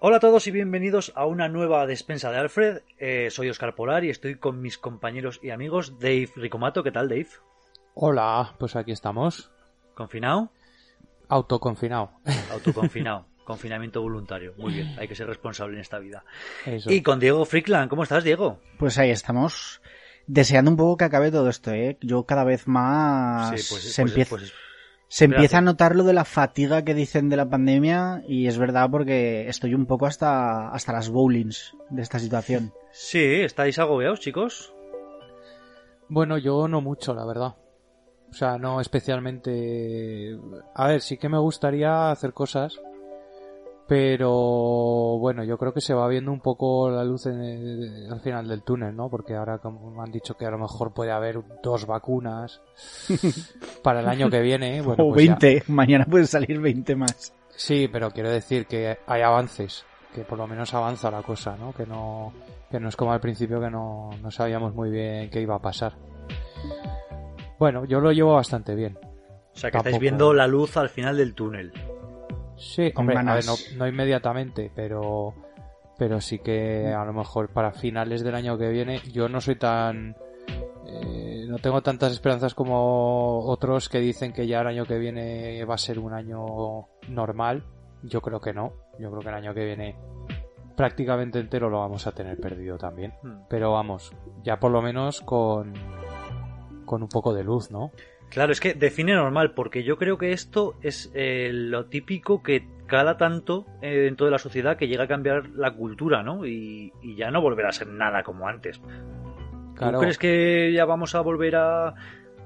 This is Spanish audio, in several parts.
Hola a todos y bienvenidos a una nueva despensa de Alfred. Eh, soy Oscar Polar y estoy con mis compañeros y amigos Dave Ricomato. ¿Qué tal, Dave? Hola, pues aquí estamos. ¿Confinado? Autoconfinado. Autoconfinado. Confinamiento voluntario. Muy bien, hay que ser responsable en esta vida. Y con Diego Frickland. ¿Cómo estás, Diego? Pues ahí estamos. Deseando un poco que acabe todo esto, ¿eh? Yo cada vez más Sí, pues- se pues- empieza... pues- Se empieza a notar lo de la fatiga que dicen de la pandemia y es verdad porque estoy un poco hasta, hasta las bowlings de esta situación. Sí, ¿estáis agobiados, chicos? Bueno, yo no mucho, la verdad. O sea, no especialmente... A ver, sí que me gustaría hacer cosas, pero bueno, yo creo que se va viendo un poco la luz en el- al final del túnel, ¿no? Porque ahora como me han dicho que a lo mejor puede haber dos vacunas para el año que viene. Bueno, o pues ya. 20, mañana pueden salir 20 más. Sí, pero quiero decir que hay avances, que por lo menos avanza la cosa, ¿no? Que no, que no es como al principio que no, no sabíamos muy bien qué iba a pasar. Bueno, yo lo llevo bastante bien. O sea, que estáis viendo la luz al final del túnel. Sí, Con hombre, a ver, ganas. no, no inmediatamente, pero, pero sí que a lo mejor para finales del año que viene yo no soy tan... eh, no tengo tantas esperanzas como otros que dicen que ya el año que viene va a ser un año normal. Yo creo que no. Yo creo que el año que viene prácticamente entero lo vamos a tener perdido también. Hmm. Pero vamos, ya por lo menos con, con un poco de luz, ¿no? Claro, es que define normal, porque yo creo que esto es eh, lo típico que cala tanto eh, dentro de la sociedad que llega a cambiar la cultura, ¿no? Y, y ya no volverá a ser nada como antes. Claro. ¿Tú crees que ya vamos a volver a,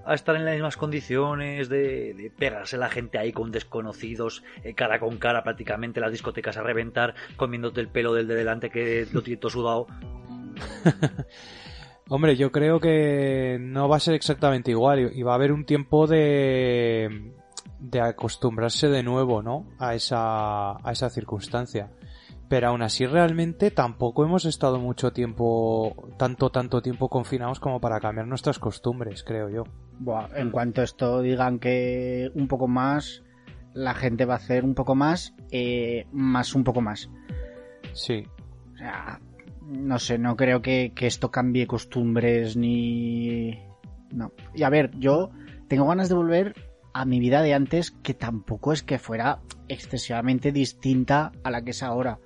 a estar en las mismas condiciones de, de pegarse la gente ahí con desconocidos, eh, cara con cara prácticamente, las discotecas a reventar, comiéndote el pelo del de delante que lo tiene todo sudado? Hombre, yo creo que no va a ser exactamente igual y va a haber un tiempo de, de acostumbrarse de nuevo, ¿no? A esa, a esa circunstancia. Pero aún así realmente tampoco hemos estado mucho tiempo, tanto, tanto tiempo confinados como para cambiar nuestras costumbres, creo yo. Buah, en cuanto a esto digan que un poco más, la gente va a hacer un poco más, eh, más un poco más. Sí. O sea, no sé, no creo que, que esto cambie costumbres ni... No. Y a ver, yo tengo ganas de volver a mi vida de antes, que tampoco es que fuera excesivamente distinta a la que es ahora.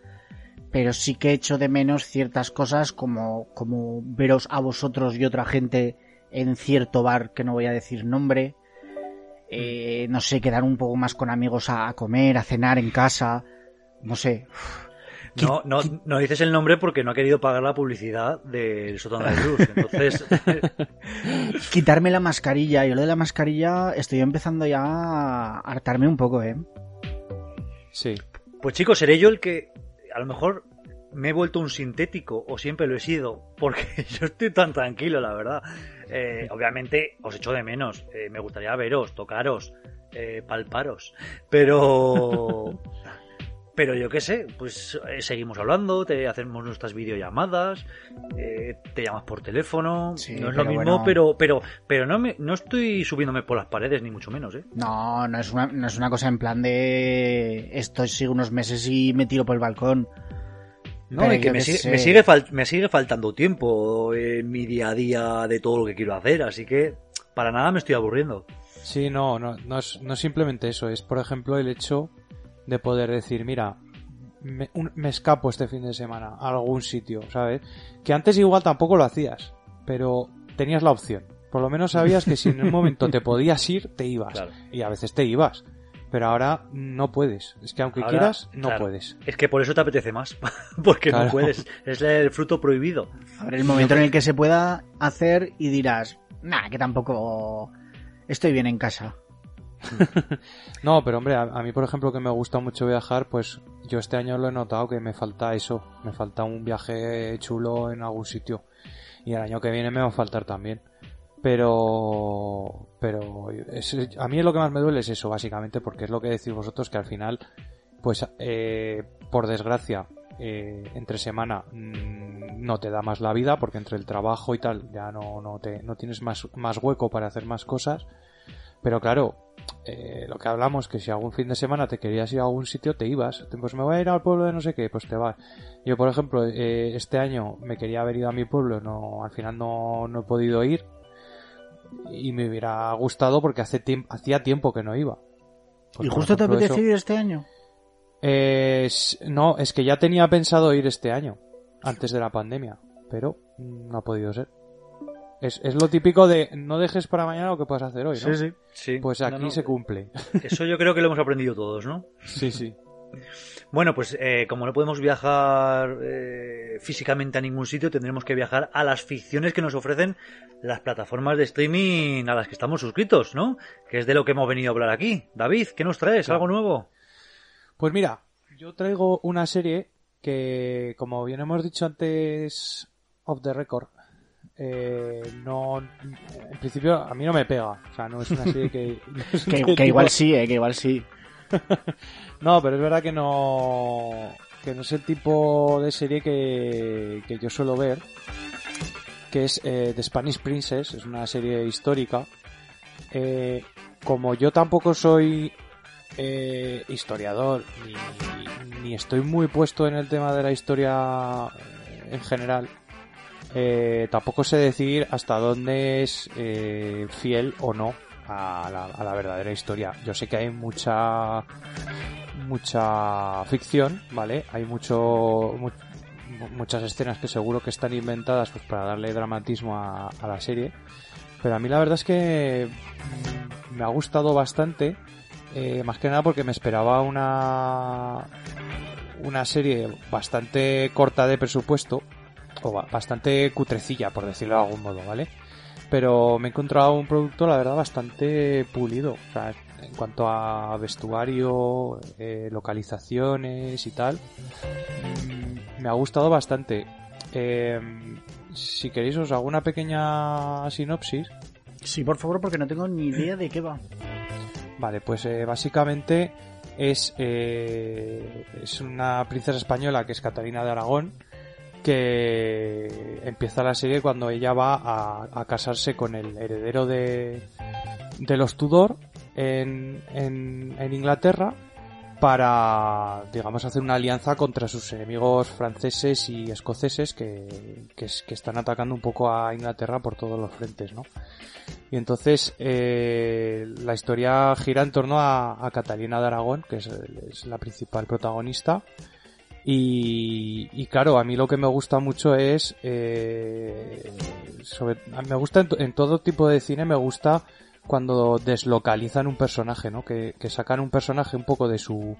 Pero sí que echo de menos ciertas cosas como, como veros a vosotros y otra gente en cierto bar que no voy a decir nombre. Eh, no sé, quedar un poco más con amigos a, a comer, a cenar en casa. No sé. No, no, no dices el nombre porque no ha querido pagar la publicidad del sótano de luz. Entonces, quitarme la mascarilla. Yo lo de la mascarilla estoy empezando ya a hartarme un poco, ¿eh? Sí. pues chicos, seré yo el que a lo mejor me he vuelto un sintético o siempre lo he sido, porque yo estoy tan tranquilo, la verdad. Eh, obviamente os echo de menos, eh, me gustaría veros, tocaros, eh, palparos, pero... Pero yo qué sé, pues eh, seguimos hablando, te hacemos nuestras videollamadas, eh, te llamas por teléfono, Sí, no es lo mismo, bueno. pero pero pero no me, no estoy subiéndome por las paredes ni mucho menos, ¿eh? No, no es, una, no es una cosa en plan de esto sigo unos meses y me tiro por el balcón. No, Pero y que me sigue, me, sigue fal- me sigue faltando tiempo en mi día a día de todo lo que quiero hacer, así que para nada me estoy aburriendo. Sí, no, no, no es, no es simplemente eso, es por ejemplo el hecho de poder decir, mira, me, un- me escapo este fin de semana a algún sitio, ¿sabes? Que antes igual tampoco lo hacías, pero tenías la opción. Por lo menos sabías que si en un momento te podías ir, te ibas. Claro. Y a veces te ibas. Pero ahora no puedes. Es que aunque Ahora, quieras, no claro, puedes. Es que por eso te apetece más, porque no puedes, es el fruto prohibido. Habrá el momento en el que se pueda hacer y dirás, nah, que tampoco estoy bien en casa. No, pero hombre, a, mí por ejemplo que me gusta mucho viajar, pues yo este año lo he notado que me falta eso, me falta un viaje chulo en algún sitio y el año que viene me va a faltar también. Pero, pero a mí lo que más me duele es eso, básicamente, porque es lo que decís vosotros que al final, pues eh, por desgracia, eh, entre semana mm, no te da más la vida porque entre el trabajo y tal ya no, no, te, no tienes más, más hueco para hacer más cosas. Pero claro, eh, lo que hablamos, que si algún fin de semana te querías ir a algún sitio, te ibas. Pues me voy a ir al pueblo de no sé qué, pues te vas. Yo, por ejemplo, eh, este año me quería haber ido a mi pueblo, no, al final no, no he podido ir. Y me hubiera gustado porque hace tiempo, hacía tiempo que no iba. Pues, ¿Y justo te ejemplo, apetece eso- ir este año? Eh, s- no, es que ya tenía pensado ir este año, antes de la pandemia, pero no ha podido ser. Es, es lo típico de no dejes para mañana lo que puedas hacer hoy, ¿no? sí. Sí. Pues No, aquí no, se cumple. Eso yo creo que lo hemos aprendido todos, ¿no? Sí, sí. Bueno, pues eh, como no podemos viajar eh, físicamente a ningún sitio, tendremos que viajar a las ficciones que nos ofrecen las plataformas de streaming a las que estamos suscritos, ¿no? Que es de lo que hemos venido a hablar aquí. David, ¿qué nos traes? ¿Algo nuevo? Pues mira, yo traigo una serie que, como bien hemos dicho antes, off the record, eh, no, en principio a mí no me pega. O sea, no es una serie que... que igual sí, eh, que igual sí. No, pero es verdad que no, que no es el tipo de serie que, que yo suelo ver, que es eh, The Spanish Princess, es una serie histórica. Eh, como yo tampoco soy eh, historiador, ni, ni estoy muy puesto en el tema de la historia eh, en general, eh, tampoco sé decir hasta dónde es eh, fiel o no a la, a la verdadera historia. Yo sé que hay mucha mucha ficción, ¿vale? Hay mucho mu- muchas escenas que seguro que están inventadas pues para darle dramatismo a, a la serie. Pero a mí la verdad es que mm, me ha gustado bastante, eh, más que nada porque me esperaba una una serie bastante corta de presupuesto bastante cutrecilla, por decirlo de algún modo, ¿vale? Pero me he encontrado un producto, la verdad, bastante pulido. O sea, en cuanto a vestuario, eh, localizaciones y tal, mm, me ha gustado bastante. Eh, si queréis os hago una pequeña sinopsis. Sí, por favor, porque no tengo ni idea de qué va. Vale, pues eh, básicamente es, eh, es una princesa española que es Catalina de Aragón que empieza la serie cuando ella va a, casarse con el heredero de, de los Tudor en, en, Inglaterra para, digamos, hacer una alianza contra sus enemigos franceses y escoceses que, que, es- que están atacando un poco a Inglaterra por todos los frentes, ¿no? Y entonces eh, la historia gira en torno a, Catalina de Aragón, que es la principal protagonista. Y, y claro, a mí lo que me gusta mucho es, eh, sobre, me gusta en, en todo tipo de cine, me gusta cuando deslocalizan un personaje, ¿no? Que, que sacan un personaje un poco de su,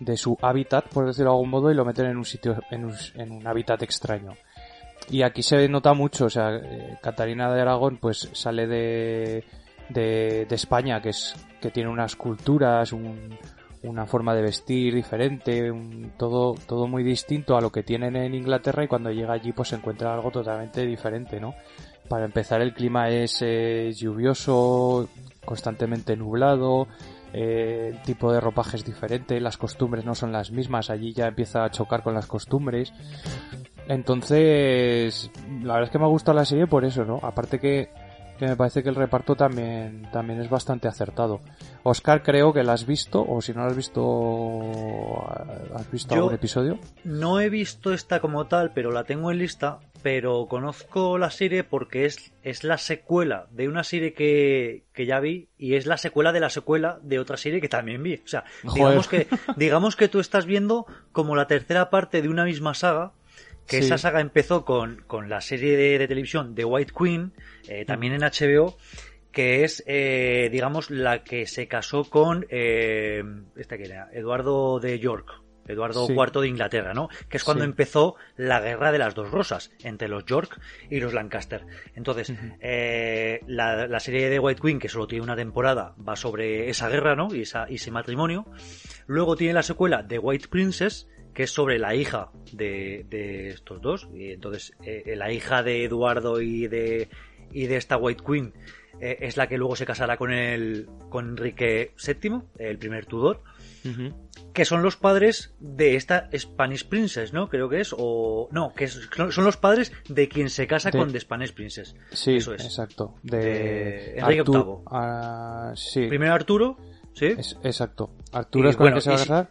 de su hábitat, por decirlo de algún modo, y lo meten en un sitio, en un, en un hábitat extraño. Y aquí se nota mucho, o sea, eh, Catarina de Aragón pues sale de, de, de España, que es, que tiene unas culturas, un, una forma de vestir diferente, un- todo, todo muy distinto a lo que tienen en Inglaterra y cuando llega allí pues se encuentra algo totalmente diferente, ¿no? Para empezar el clima es eh, lluvioso, constantemente nublado, eh, el tipo de ropaje es diferente, las costumbres no son las mismas, allí ya empieza a chocar con las costumbres. Entonces, la verdad es que me ha gustado la serie por eso, ¿no? Aparte que, que me parece que el reparto también, también es bastante acertado. Oscar, creo que la has visto, o si no la has visto, ¿has visto Yo- algún episodio? No he visto esta como tal, pero la tengo en lista. Pero conozco la serie porque es, es la secuela de una serie que, que ya vi y es la secuela de la secuela de otra serie que también vi. O sea, digamos que, digamos que tú estás viendo como la tercera parte de una misma saga. Que Sí. esa saga empezó con, con la serie de, de televisión The White Queen, eh, también en HBO, que es, eh, digamos, la que se casó con, eh, este que era, Eduardo de York, Eduardo Sí. IV de Inglaterra, ¿no? Que es cuando Sí. empezó la guerra de las dos rosas entre los York y los Lancaster. Entonces, eh, la, la serie de White Queen, que solo tiene una temporada, va sobre esa guerra, ¿no? Y, esa, y ese matrimonio. Luego tiene la secuela de White Princess, que es sobre la hija de, de estos dos. Y entonces, eh, la hija de Eduardo y de, y de esta White Queen eh, es la que luego se casará con el con Enrique VII, el primer Tudor, que son los padres de esta Spanish Princess, ¿no? Creo que es, o no, que es- son los padres de quien se casa De- con The Spanish Princess. Sí, Eso es. exacto. De De, Enrique Artur- VIII. ah, sí. Primero Arturo, ¿Sí? Es- exacto. Arturo Y es con bueno, el que se va a casar.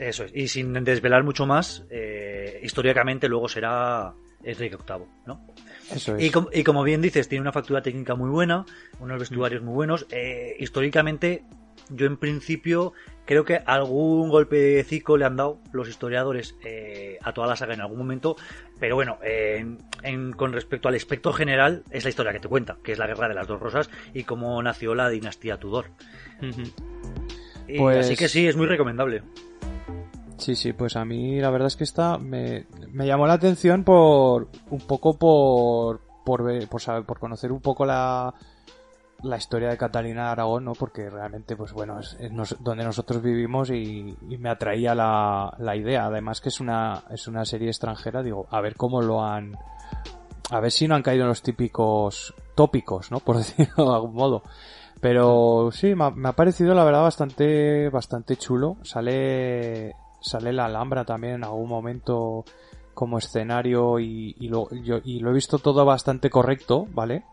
Eso es. Y sin desvelar mucho más, eh, históricamente luego será Enrique VIII, ¿no? Eso es. Y, com- y como bien dices, tiene una factura técnica muy buena, unos vestuarios muy buenos. Eh, históricamente, yo en principio creo que algún golpecico le han dado los historiadores eh, a toda la saga en algún momento. Pero bueno, eh, en- en- con respecto al aspecto general, es la historia que te cuenta, que es la guerra de las dos rosas y cómo nació la dinastía Tudor. Y Pues- Así que sí, es muy recomendable. Sí, sí, pues a mí la verdad es que esta me, me llamó la atención por un poco por por ver, por saber, por conocer un poco la la historia de Catalina de Aragón, ¿no? Porque realmente, pues bueno, es, donde nosotros vivimos y, y me atraía la, la idea. Además que es una es una serie extranjera, digo, a ver cómo lo han a ver si no han caído en los típicos tópicos, ¿no? Por decirlo de algún modo. Pero sí, me ha, me ha parecido la verdad bastante, bastante chulo. Sale, sale la Alhambra también en algún momento como escenario y, lo, y lo he visto todo bastante correcto, ¿vale?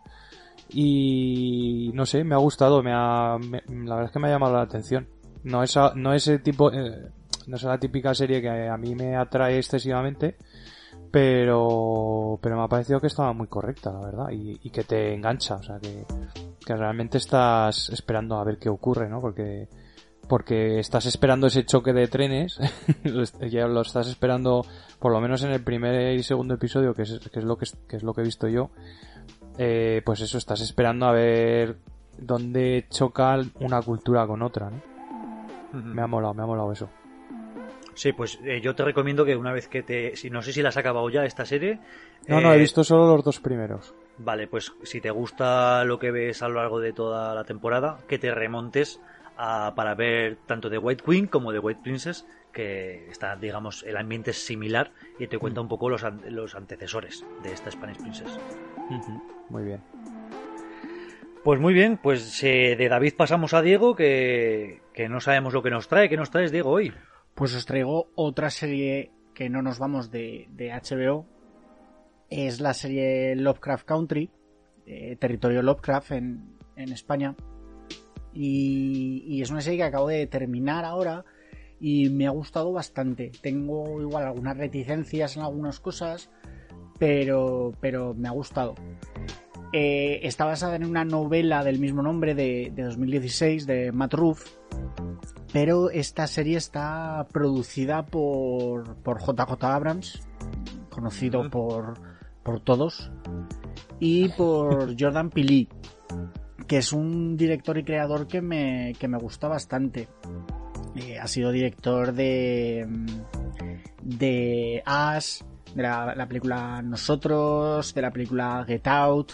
Y no sé, me ha gustado, me ha, la verdad es que me ha llamado la atención. No es, no es el tipo, eh, no es la típica serie que a mí me atrae excesivamente, pero, pero me ha parecido que estaba muy correcta, la verdad, y, y que te engancha, o sea, que, que realmente estás esperando a ver qué ocurre, ¿no? Porque, porque estás esperando ese choque de trenes, ya lo estás esperando, por lo menos en el primer y segundo episodio, que es, que es lo que, es- que es lo que he visto yo, eh, pues eso, estás esperando a ver dónde choca una cultura con otra, ¿no? Me ha molado, me ha molado eso. Sí, pues eh, yo te recomiendo que una vez que te... Si, no sé si la has acabado ya esta serie. No, no, he eh, visto solo los dos primeros. Vale, pues si te gusta lo que ves a lo largo de toda la temporada, que te remontes a- para ver tanto de White Queen como de White Princess, que está, digamos, el ambiente es similar y te cuenta un poco los, an- los antecesores de esta Spanish Princess. Muy bien. Pues muy bien, pues eh, de David pasamos a Diego, que, que no sabemos lo que nos trae. ¿Qué nos traes, Diego, hoy? Pues os traigo otra serie que no nos vamos de, de HBO. Es la serie Lovecraft Country, eh, Territorio Lovecraft en, en España. Y, y es una serie que acabo de terminar ahora y me ha gustado bastante. Tengo igual algunas reticencias en algunas cosas, pero, pero me ha gustado. Eh, está basada en una novela del mismo nombre de, de 2016 de Matt Ruff, pero esta serie está producida por, por JJ Abrams, conocido por, por todos, y por Jordan Peele, que es un director y creador que me, que me gusta bastante. Eh, ha sido director de, de Us, de la, la película Nosotros, de la película Get Out,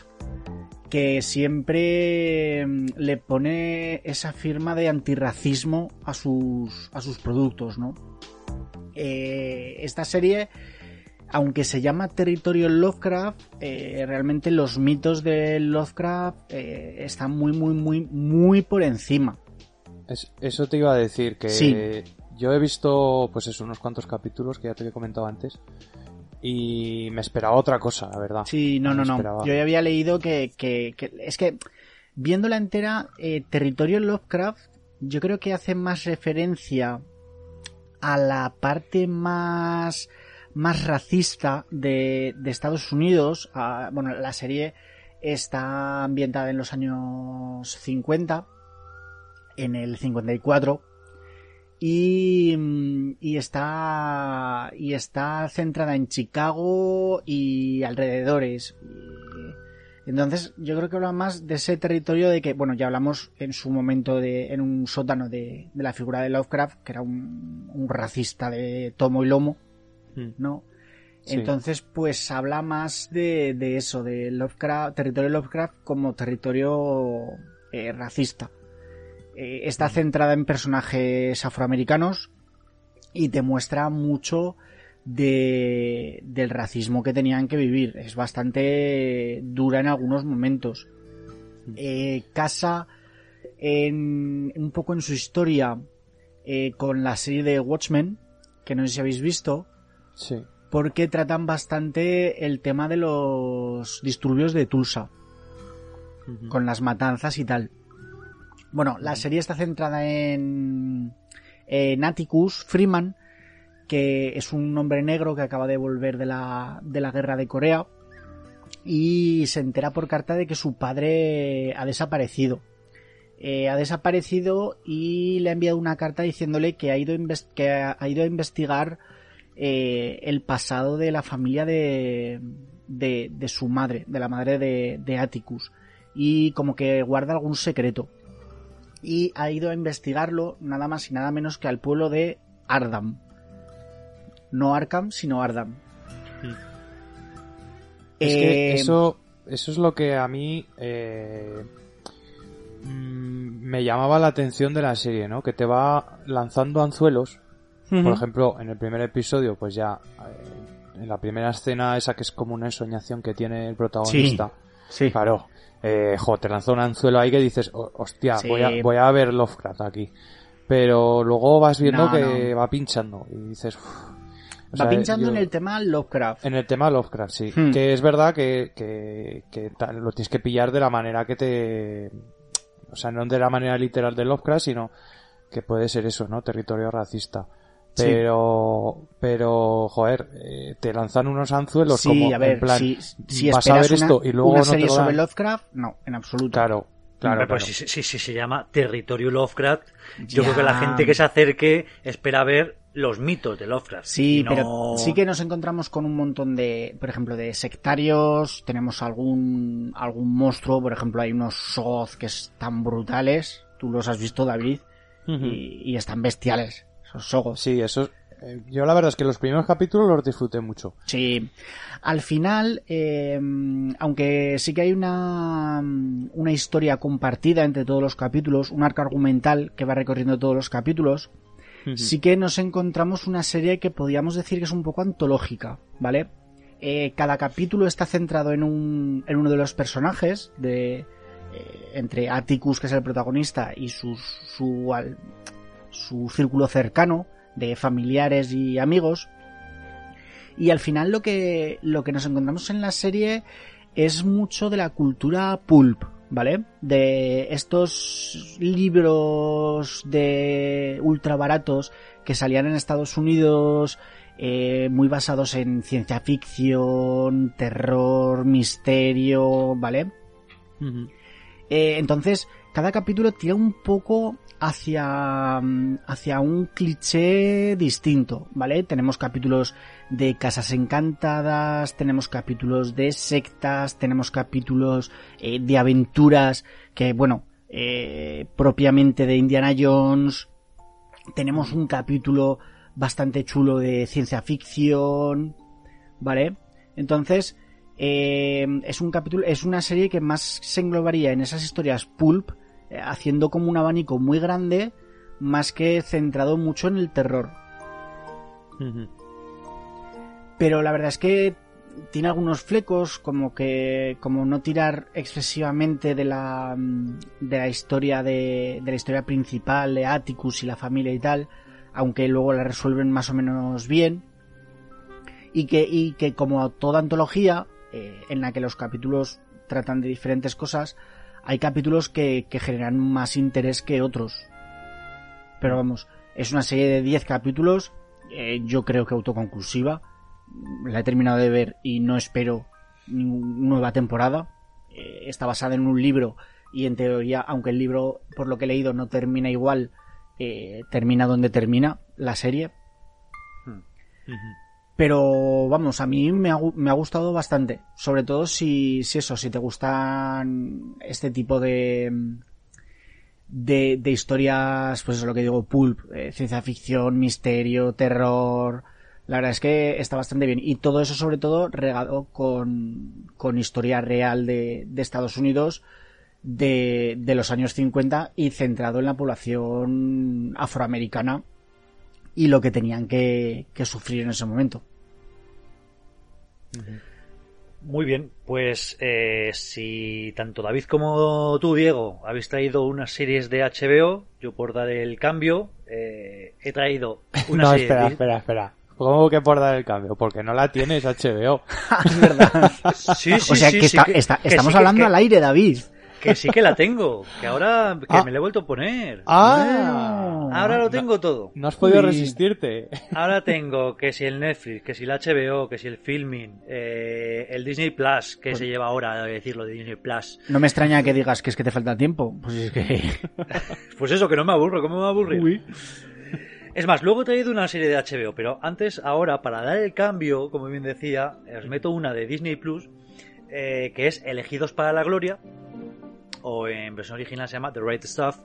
que siempre mm, le pone esa firma de antirracismo a sus, a sus productos, ¿no? Eh, esta serie, aunque se llama Territorio Lovecraft, eh, realmente los mitos de Lovecraft eh, están muy, muy, muy, muy por encima. Es- eso te iba a decir, que Sí. yo he visto, pues eso, unos cuantos capítulos que ya te había comentado antes. Y me esperaba otra cosa, la verdad. Sí, no, no, no. esperaba. Yo ya había leído que, que- que- es que viéndola entera, eh, Territorio Lovecraft, yo creo que hace más referencia a la parte más más racista de, Estados Unidos. bueno, la serie está ambientada en los años 50, en el 54 y, está y está centrada en Chicago y alrededores. Entonces, yo creo que habla más de ese territorio de que, bueno, ya hablamos en su momento de, en un sótano de, la figura de Lovecraft, que era un, racista de tomo y lomo. ¿No? Sí. Entonces, pues habla más de, de eso, de Lovecraft, territorio Lovecraft como territorio eh, racista. Eh, está centrada en personajes afroamericanos y te muestra mucho de, del racismo que tenían que vivir. Es bastante dura en algunos momentos. Eh, casa en, un poco en su historia eh, con la serie de Watchmen, que no sé si habéis visto, Sí. porque tratan bastante el tema de los disturbios de Tulsa, con las matanzas y tal. Bueno, la serie está centrada en, en Atticus Freeman, que es un hombre negro que acaba de volver de la, de la guerra de Corea y se entera por carta de que su padre ha desaparecido. Eh, ha desaparecido y le ha enviado una carta diciéndole que ha ido, que ha ido a investigar eh, el pasado de la familia de, de, de, su madre, de la madre de, de Atticus, y como que guarda algún secreto. Y ha ido a investigarlo nada más y nada menos que al pueblo de Ardam. No Arkham, sino Ardam. Es que eh, eso, eso es lo que a mí eh, mm, me llamaba la atención de la serie, ¿no? Que te va lanzando anzuelos. Por ejemplo, en el primer episodio, pues ya eh, en la primera escena esa que es como una ensoñación que tiene el protagonista. Sí. Claro. Eh, jo, te lanza un anzuelo ahí que dices, hostia, voy, a, voy a ver Lovecraft aquí. Pero luego vas viendo que va pinchando y dices, Va pinchando en el tema Lovecraft. En el tema Lovecraft, sí. Hmm. Que es verdad que, que, que lo tienes que pillar de la manera que te... O sea, no de la manera literal de Lovecraft, sino que puede ser eso, ¿no? Territorio racista. Pero, pero, joder, eh, te lanzan unos anzuelos sí, como a ver, en plan, si, vas a ver esto y luego una no serie te lo dan. sobre Lovecraft, no, en absoluto. Claro, claro. Pues claro. si, si, si se llama Territorio Lovecraft, yo Ya. creo que la gente que se acerque espera ver los mitos de Lovecraft. Sí, no- pero sí que nos encontramos con un montón de, por ejemplo, de sectarios, tenemos algún, algún monstruo, por ejemplo, hay unos Soth que están brutales, tú los has visto, David, y están bestiales, Sogoth. Sí, eso. eh, yo la verdad es que los primeros capítulos los disfruté mucho. Sí. Al final, eh, aunque sí que hay una, una historia compartida entre todos los capítulos, un arco argumental que va recorriendo todos los capítulos, sí que nos encontramos una serie que podríamos decir que es un poco antológica, ¿vale? Eh, cada capítulo está centrado en, un, en uno de los personajes, de, eh, entre Atticus, que es el protagonista, y su, al- su círculo cercano de familiares y amigos. Y al final lo que, lo que nos encontramos en la serie es mucho de la cultura pulp, ¿vale? De estos libros de ultra baratos que salían en Estados Unidos, eh, muy basados en ciencia ficción, terror, misterio, ¿vale? Eh, entonces, cada capítulo tira un poco hacia, mm, hacia un cliché distinto, ¿vale? Tenemos capítulos de casas encantadas, tenemos capítulos de sectas, tenemos capítulos eh, de aventuras que, bueno, eh, propiamente de Indiana Jones, tenemos un capítulo bastante chulo de ciencia ficción, ¿vale? Entonces, eh, es un capítulo, es una serie que más se englobaría en esas historias pulp, haciendo como un abanico muy grande, más que centrado mucho en el terror. Pero la verdad es que tiene algunos flecos, como que, como no tirar excesivamente de la, mm, de la historia de, de la historia principal de Atticus y la familia y tal, aunque luego la resuelven más o menos bien. Y que, y que como toda antología, eh, en la que los capítulos tratan de diferentes cosas, hay capítulos que, que generan más interés que otros. Pero vamos, es una serie de 10 capítulos, eh, yo creo que autoconclusiva. La he terminado de ver y no espero ninguna nueva temporada. Eh, está basada en un libro y en teoría, aunque el libro, por lo que he leído, no termina igual, eh, termina donde termina la serie. Ujú. Pero vamos, a mí me ha, me ha gustado bastante. Sobre todo si, si eso, si te gustan este tipo de, de, de historias, pues es lo que digo, pulp, eh, ciencia ficción, misterio, terror. La verdad es que está bastante bien. Y todo eso sobre todo regado con, con historia real de, de Estados Unidos de, de los años 50 y centrado en la población afroamericana y lo que tenían que, que sufrir en ese momento. Muy bien, pues eh, si tanto David como tú, Diego, habéis traído unas series de HBO, yo por dar el cambio, eh, he traído una No, serie espera, de... espera, espera. ¿Cómo que por dar el cambio? Porque no la tienes HBO. es verdad. Sí, sí, o sea sí, que, sí está- que- está- que estamos hablando que- al aire, David. Que sí que la tengo, que ahora que Ah. me la he vuelto a poner. ¡Ah! Ahora lo tengo todo. No has podido Uy. resistirte. Ahora tengo que si el Netflix, que si el HBO, que si el Filming, eh, el Disney Plus, que se lleva ahora a decirlo de Disney Plus. No me extraña que digas que es que te falta tiempo. Pues es que. Pues eso, que no me aburro, ¿cómo me va a aburrir? Es más, luego he traído una serie de HBO, pero antes, ahora, para dar el cambio, como bien decía, os meto una de Disney Plus, eh, que es Elegidos para la Gloria, o en versión original se llama The Right Stuff,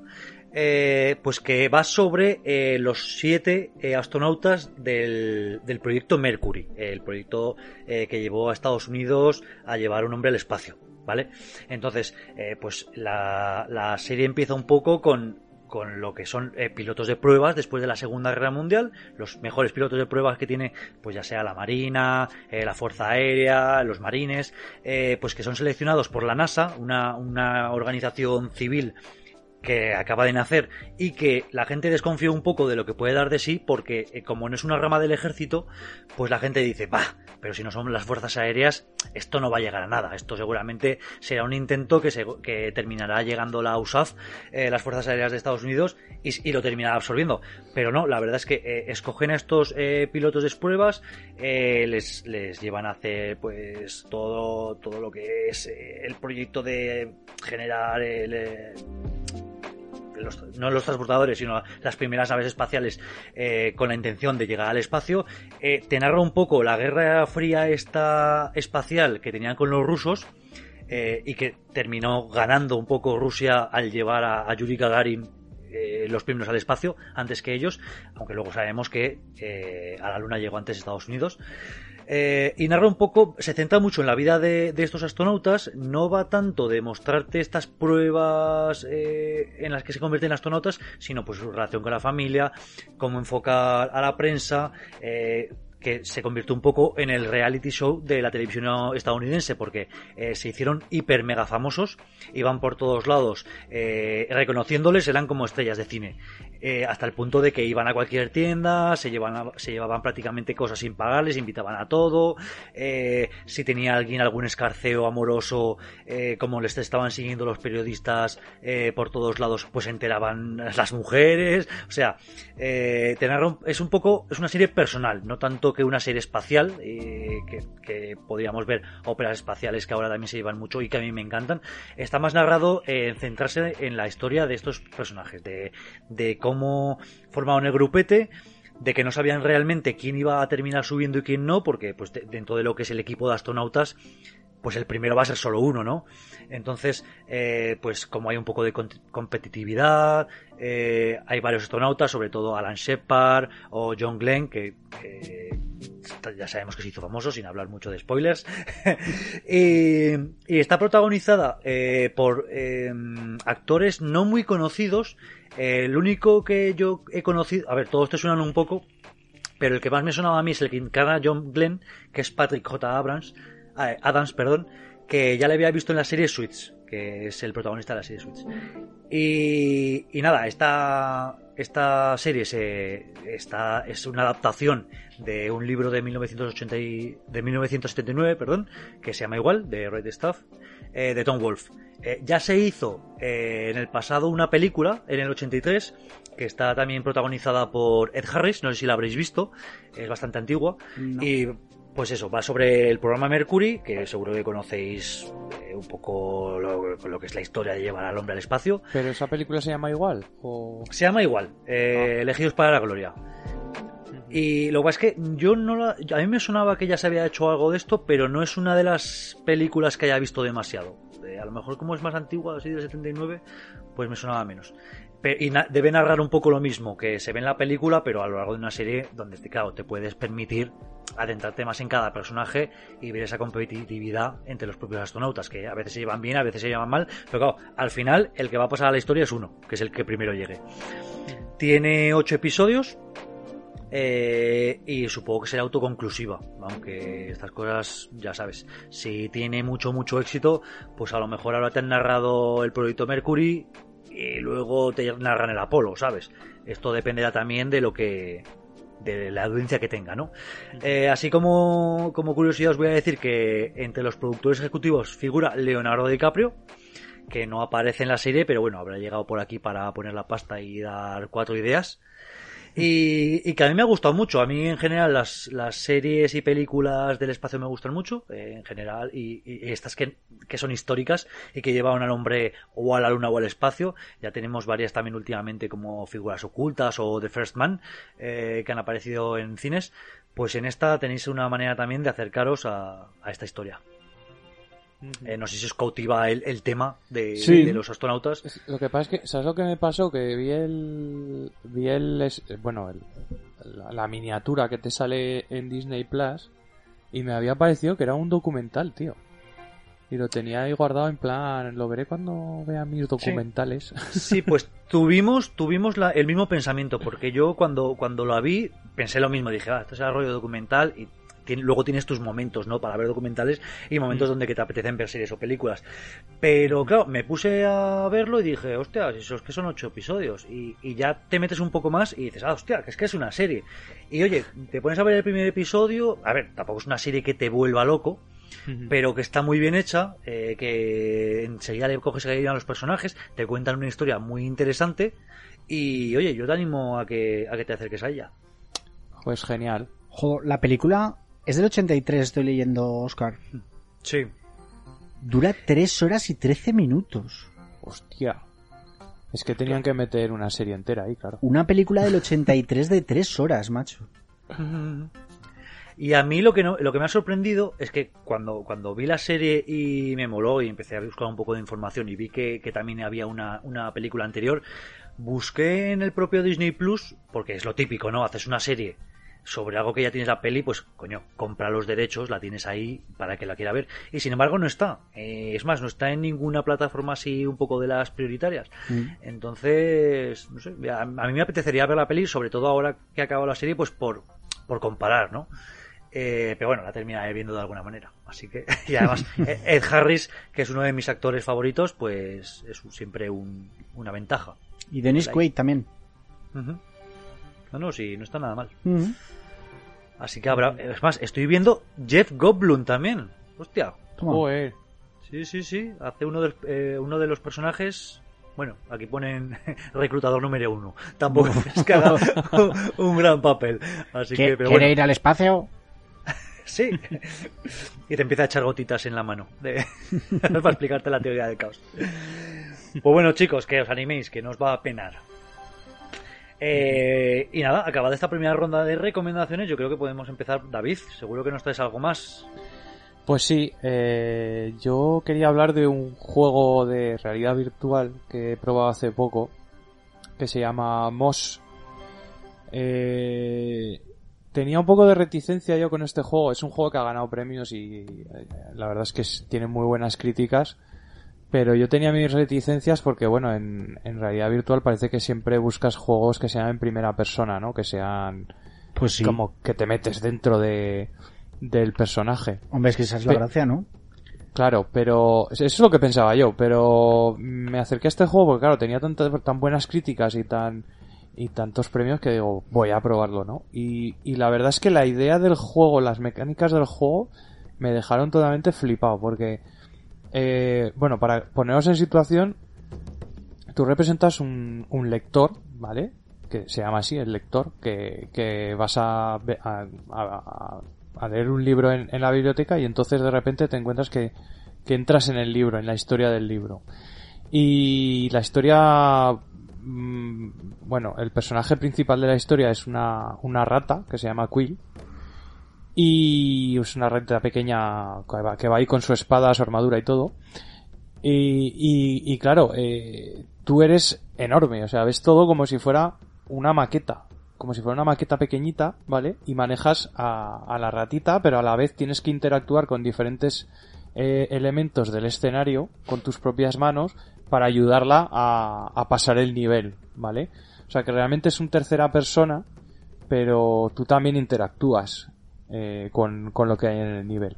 eh, pues que va sobre eh, los siete eh, astronautas del, del proyecto Mercury, el proyecto que llevó a Estados Unidos a llevar un hombre al espacio, ¿vale? Entonces, pues la, la serie empieza un poco con, con lo que son eh, pilotos de pruebas después de la Segunda Guerra Mundial, los mejores pilotos de pruebas que tiene, pues ya sea la Marina, eh, la Fuerza Aérea, los Marines, eh, pues que son seleccionados por la NASA, una, una organización civil que acaba de nacer y que la gente desconfía un poco de lo que puede dar de sí porque eh, como no es una rama del ejército, pues la gente dice, bah, pero si no son las fuerzas aéreas, esto no va a llegar a nada. Esto seguramente será un intento que, se, que terminará llegando la USAF, eh, las fuerzas aéreas de Estados Unidos, y, lo terminará absorbiendo. Pero no, la verdad es que eh, escogen a estos pilotos de pruebas, les, les llevan a hacer pues todo, todo lo que es el proyecto de generar el los, no los transportadores, sino las primeras naves espaciales eh, con la intención de llegar al espacio. Eh, te narra un poco la guerra fría esta espacial que tenían con los rusos eh, y que terminó ganando un poco Rusia al llevar a, Yuri Gagarin eh, los primeros al espacio antes que ellos, aunque luego sabemos que eh, a la Luna llegó antes Estados Unidos. Eh, y narra un poco, se centra mucho en la vida de, de estos astronautas, no va tanto de mostrarte estas pruebas eh, en las que se convierten en astronautas, sino pues su relación con la familia, cómo enfocar a la prensa, eh, que se convirtió un poco en el reality show de la televisión estadounidense porque eh, se hicieron hiper mega famosos, iban por todos lados eh, reconociéndoles, eran como estrellas de cine. Eh, hasta el punto de que iban a cualquier tienda, se, llevan, se llevaban prácticamente cosas sin pagarles, invitaban a todo, si tenía alguien algún escarceo amoroso, como les estaban siguiendo los periodistas por todos lados, pues enteraban las mujeres, o sea, es un poco, es una serie personal, no tanto que una serie espacial, eh, que, podríamos ver óperas espaciales que ahora también se llevan mucho y que a mí me encantan, está más narrado en centrarse en la historia de estos personajes, de, de cómo formaron el grupete, de que no sabían realmente quién iba a terminar subiendo y quién no, porque pues de, dentro de lo que es el equipo de astronautas, pues el primero va a ser solo uno, ¿no? Entonces, eh, pues como hay un poco de competitividad, eh, hay varios astronautas, sobre todo Alan Shepard o John Glenn, que, ya sabemos que se hizo famoso, sin hablar mucho de spoilers. y, está protagonizada eh, por actores no muy conocidos. el único que yo he conocido, a ver, todos te suenan un poco, pero el que más me sonaba a mí es el que encarna John Glenn, que es Patrick J. Abrams, Adams, perdón, que ya le había visto en la serie Suits, que es el protagonista de la serie Suits. Y, y nada, esta, esta serie se, está, es una adaptación de un libro de, 1980 y, de 1979, perdón, que se llama igual, de Red Stuff, eh, de Tom Wolfe. Eh, ya se hizo eh, en el pasado una película, en el 83, que está también protagonizada por Ed Harris, no sé si la habréis visto, es bastante antigua, no. y pues eso, va sobre el programa Mercury, que seguro que conocéis eh, un poco lo, lo, que es la historia de llevar al hombre al espacio. ¿Pero esa película se llama igual? O... Se llama igual, eh, ah. Elegidos para la Gloria. Y lo que es que yo no la, a mí me sonaba que ya se había hecho algo de esto, pero no es una de las películas que haya visto demasiado. Eh, a lo mejor como es más antigua, así del 79, pues me sonaba menos. Y debe narrar un poco lo mismo que se ve en la película, pero a lo largo de una serie donde, claro, te puedes permitir adentrarte más en cada personaje y ver esa competitividad entre los propios astronautas, que a veces se llevan bien, a veces se llevan mal, pero claro, al final el que va a pasar a la historia es uno, que es el que primero llegue. Tiene ocho episodios, eh, y supongo que será autoconclusiva, aunque estas cosas, ya sabes, si tiene mucho, mucho éxito, pues a lo mejor ahora te han narrado el proyecto Mercury y luego te narran el Apolo, ¿sabes? Esto dependerá también de lo que de la audiencia que tenga, ¿no? Eh, así como, como curiosidad os voy a decir que entre los productores ejecutivos figura Leonardo DiCaprio, que no aparece en la serie, pero bueno, habrá llegado por aquí para poner la pasta y dar cuatro ideas. Y, que a mí me ha gustado mucho. A mí, en general, las, las series y películas del espacio me gustan mucho, eh, en general, y, estas que, son históricas y que llevan al hombre o a la luna o al espacio. Ya tenemos varias también últimamente como Figuras Ocultas o The First Man, eh, que han aparecido en cines. Pues en esta tenéis una manera también de acercaros a esta historia. Eh, no sé si os cautiva el, tema de, los astronautas. Lo que pasa es que, ¿sabes lo que me pasó? Que vi el. Vi el. Bueno, la, miniatura que te sale en Disney Plus y me había parecido que era un documental, tío. Y lo tenía ahí guardado en plan, lo veré cuando vea mis documentales. Sí, pues tuvimos, tuvimos el mismo pensamiento, porque yo cuando, cuando lo vi pensé lo mismo, dije, ah, esto es el rollo documental y luego tienes tus momentos, ¿no? Para ver documentales y momentos mm. donde que te apetecen ver series o películas. Pero claro, me puse a verlo y dije, hostia, esos que son ocho episodios. Y, ya te metes un poco más y dices, ah, hostia, que es que es una serie. Y oye, te pones a ver el primer episodio, a ver, tampoco es una serie que te vuelva loco, pero que está muy bien hecha, eh, que enseguida le coges a a los personajes, te cuentan una historia muy interesante y oye, yo te animo a que, a que te acerques a ella. Pues genial. la película es del 83, estoy leyendo, Oscar. Sí. Dura 3 horas y 13 minutos. Hostia. Es que tenían que meter una serie entera ahí, claro. Una película del 83 de 3 horas, macho. Y a mí lo que, no, lo que me ha sorprendido es que cuando, cuando vi la serie y me moló y empecé a buscar un poco de información y vi que, que también había una, una película anterior, busqué en el propio Disney Plus, porque es lo típico, ¿no? Haces una serie sobre algo que ya tienes la peli, pues coño, compra los derechos, la tienes ahí para que la quiera ver. Y sin embargo no está. Eh, es más, no está en ninguna plataforma así un poco de las prioritarias. Mm. Entonces, no sé, a, mí me apetecería ver la peli, sobre todo ahora que ha acabado la serie, pues por, por comparar, ¿no? Eh, pero bueno, la terminaré viendo de alguna manera. Así que, y además, Ed Harris, que es uno de mis actores favoritos, pues es siempre una ventaja. Y Dennis Quaid también. No, no, sí, no está nada mal. Así que habrá. Es más, estoy viendo Jeff Goldblum también. Hostia. Sí, sí, sí. Hace uno de, eh, uno de los personajes. Bueno, aquí ponen reclutador número uno. Tampoco es que haga un, gran papel. Así que, pero ¿Quiere ir al espacio? sí. Y te empieza a echar gotitas en la mano. De... para explicarte la teoría del caos. Pues bueno, chicos, que os animéis, que no os va a penar. Eh, y nada, acabada esta primera ronda de recomendaciones, yo creo que podemos empezar. David, seguro que nos traes algo más. Pues sí, eh, yo quería hablar de un juego de realidad virtual que he probado hace poco, que se llama Moss. Eh, tenía un poco de reticencia yo con este juego, es un juego que ha ganado premios y la verdad es que tiene muy buenas críticas. Pero yo tenía mis reticencias porque, bueno, en, en realidad virtual parece que siempre buscas juegos que sean en primera persona, ¿no? Que sean pues sí. como que te metes dentro de del personaje. Hombre, es que esa es la gracia, ¿no? Claro, pero eso es lo que pensaba yo, pero me acerqué a este juego porque claro, tenía tantas tan buenas críticas y tan y tantos premios que digo, voy a probarlo, ¿no? Y, y la verdad es que la idea del juego, las mecánicas del juego me dejaron totalmente flipado porque eh, bueno, para poneros en situación, tú representas un, un, lector, ¿vale? Que se llama así, el lector, que, que vas a, a, leer un libro en, en, la biblioteca y entonces de repente te encuentras que, que entras en el libro, en la historia del libro. Y la historia mm, bueno, el personaje principal de la historia es una, una rata que se llama Quill y es una renta pequeña que va, ahí con su espada, su armadura y todo. Y, y, claro, eh, tú eres enorme, o sea, ves todo como si fuera una maqueta, como si fuera una maqueta pequeñita, ¿vale? Y manejas a, a la ratita, pero a la vez tienes que interactuar con diferentes eh, elementos del escenario con tus propias manos para ayudarla a, a pasar el nivel, ¿vale? O sea que realmente es un tercera persona, pero tú también interactúas eh, con, con, lo que hay en el nivel.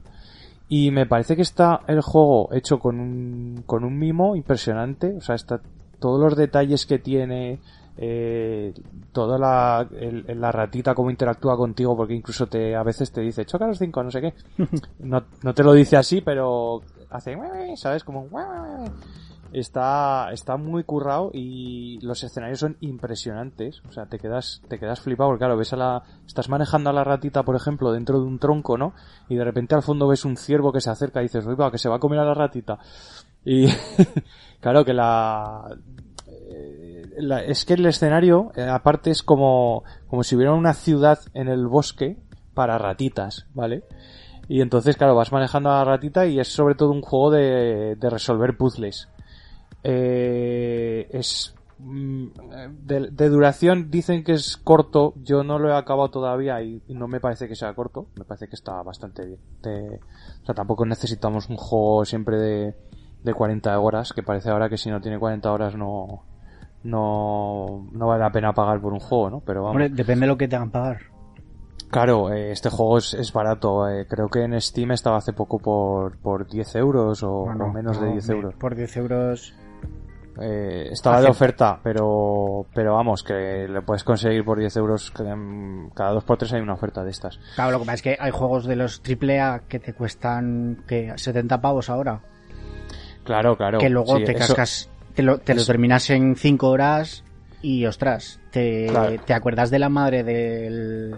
Y me parece que está el juego hecho con un, con un mimo impresionante. O sea, está todos los detalles que tiene, eh, toda la, la ratita cómo interactúa contigo, porque incluso te, a veces te dice, choca los cinco, no sé qué. No, no te lo dice así, pero hace, ¿sabes? Como, Está, está muy currado y los escenarios son impresionantes. O sea, te quedas, te quedas flipado porque claro, ves a la, estás manejando a la ratita, por ejemplo, dentro de un tronco, ¿no? Y de repente al fondo ves un ciervo que se acerca y dices, va, que se va a comer a la ratita. Y, claro que la, eh, la, es que el escenario, eh, aparte es como, como si hubiera una ciudad en el bosque para ratitas, ¿vale? Y entonces, claro, vas manejando a la ratita y es sobre todo un juego de, de resolver puzzles. Eh, es mm, de, de, duración dicen que es corto, yo no lo he acabado todavía y, no me parece que sea corto, me parece que está bastante bien. De, o sea, tampoco necesitamos un juego siempre de, de 40 horas, que parece ahora que si no tiene 40 horas no, no, no vale la pena pagar por un juego, ¿no? Pero vamos. Hombre, depende de lo que te hagan pagar. Claro, eh, este juego es, es barato. Eh, creo que en Steam estaba hace poco por, por 10 euros o, Bueno, o menos de no, 10 me- euros. Por 10 euros. Eh, estaba de oferta, pero, pero vamos, que lo puedes conseguir por 10 euros. mm, Cada 2 por 3 hay una oferta de estas. Claro, lo que pasa es que hay juegos de los AAA que te cuestan que 70 pavos ahora. Claro, claro. que luego sí, te eso- cascas, te lo, te lo eso. terminas en 5 horas y ostras, te, Claro. te acuerdas de la madre del,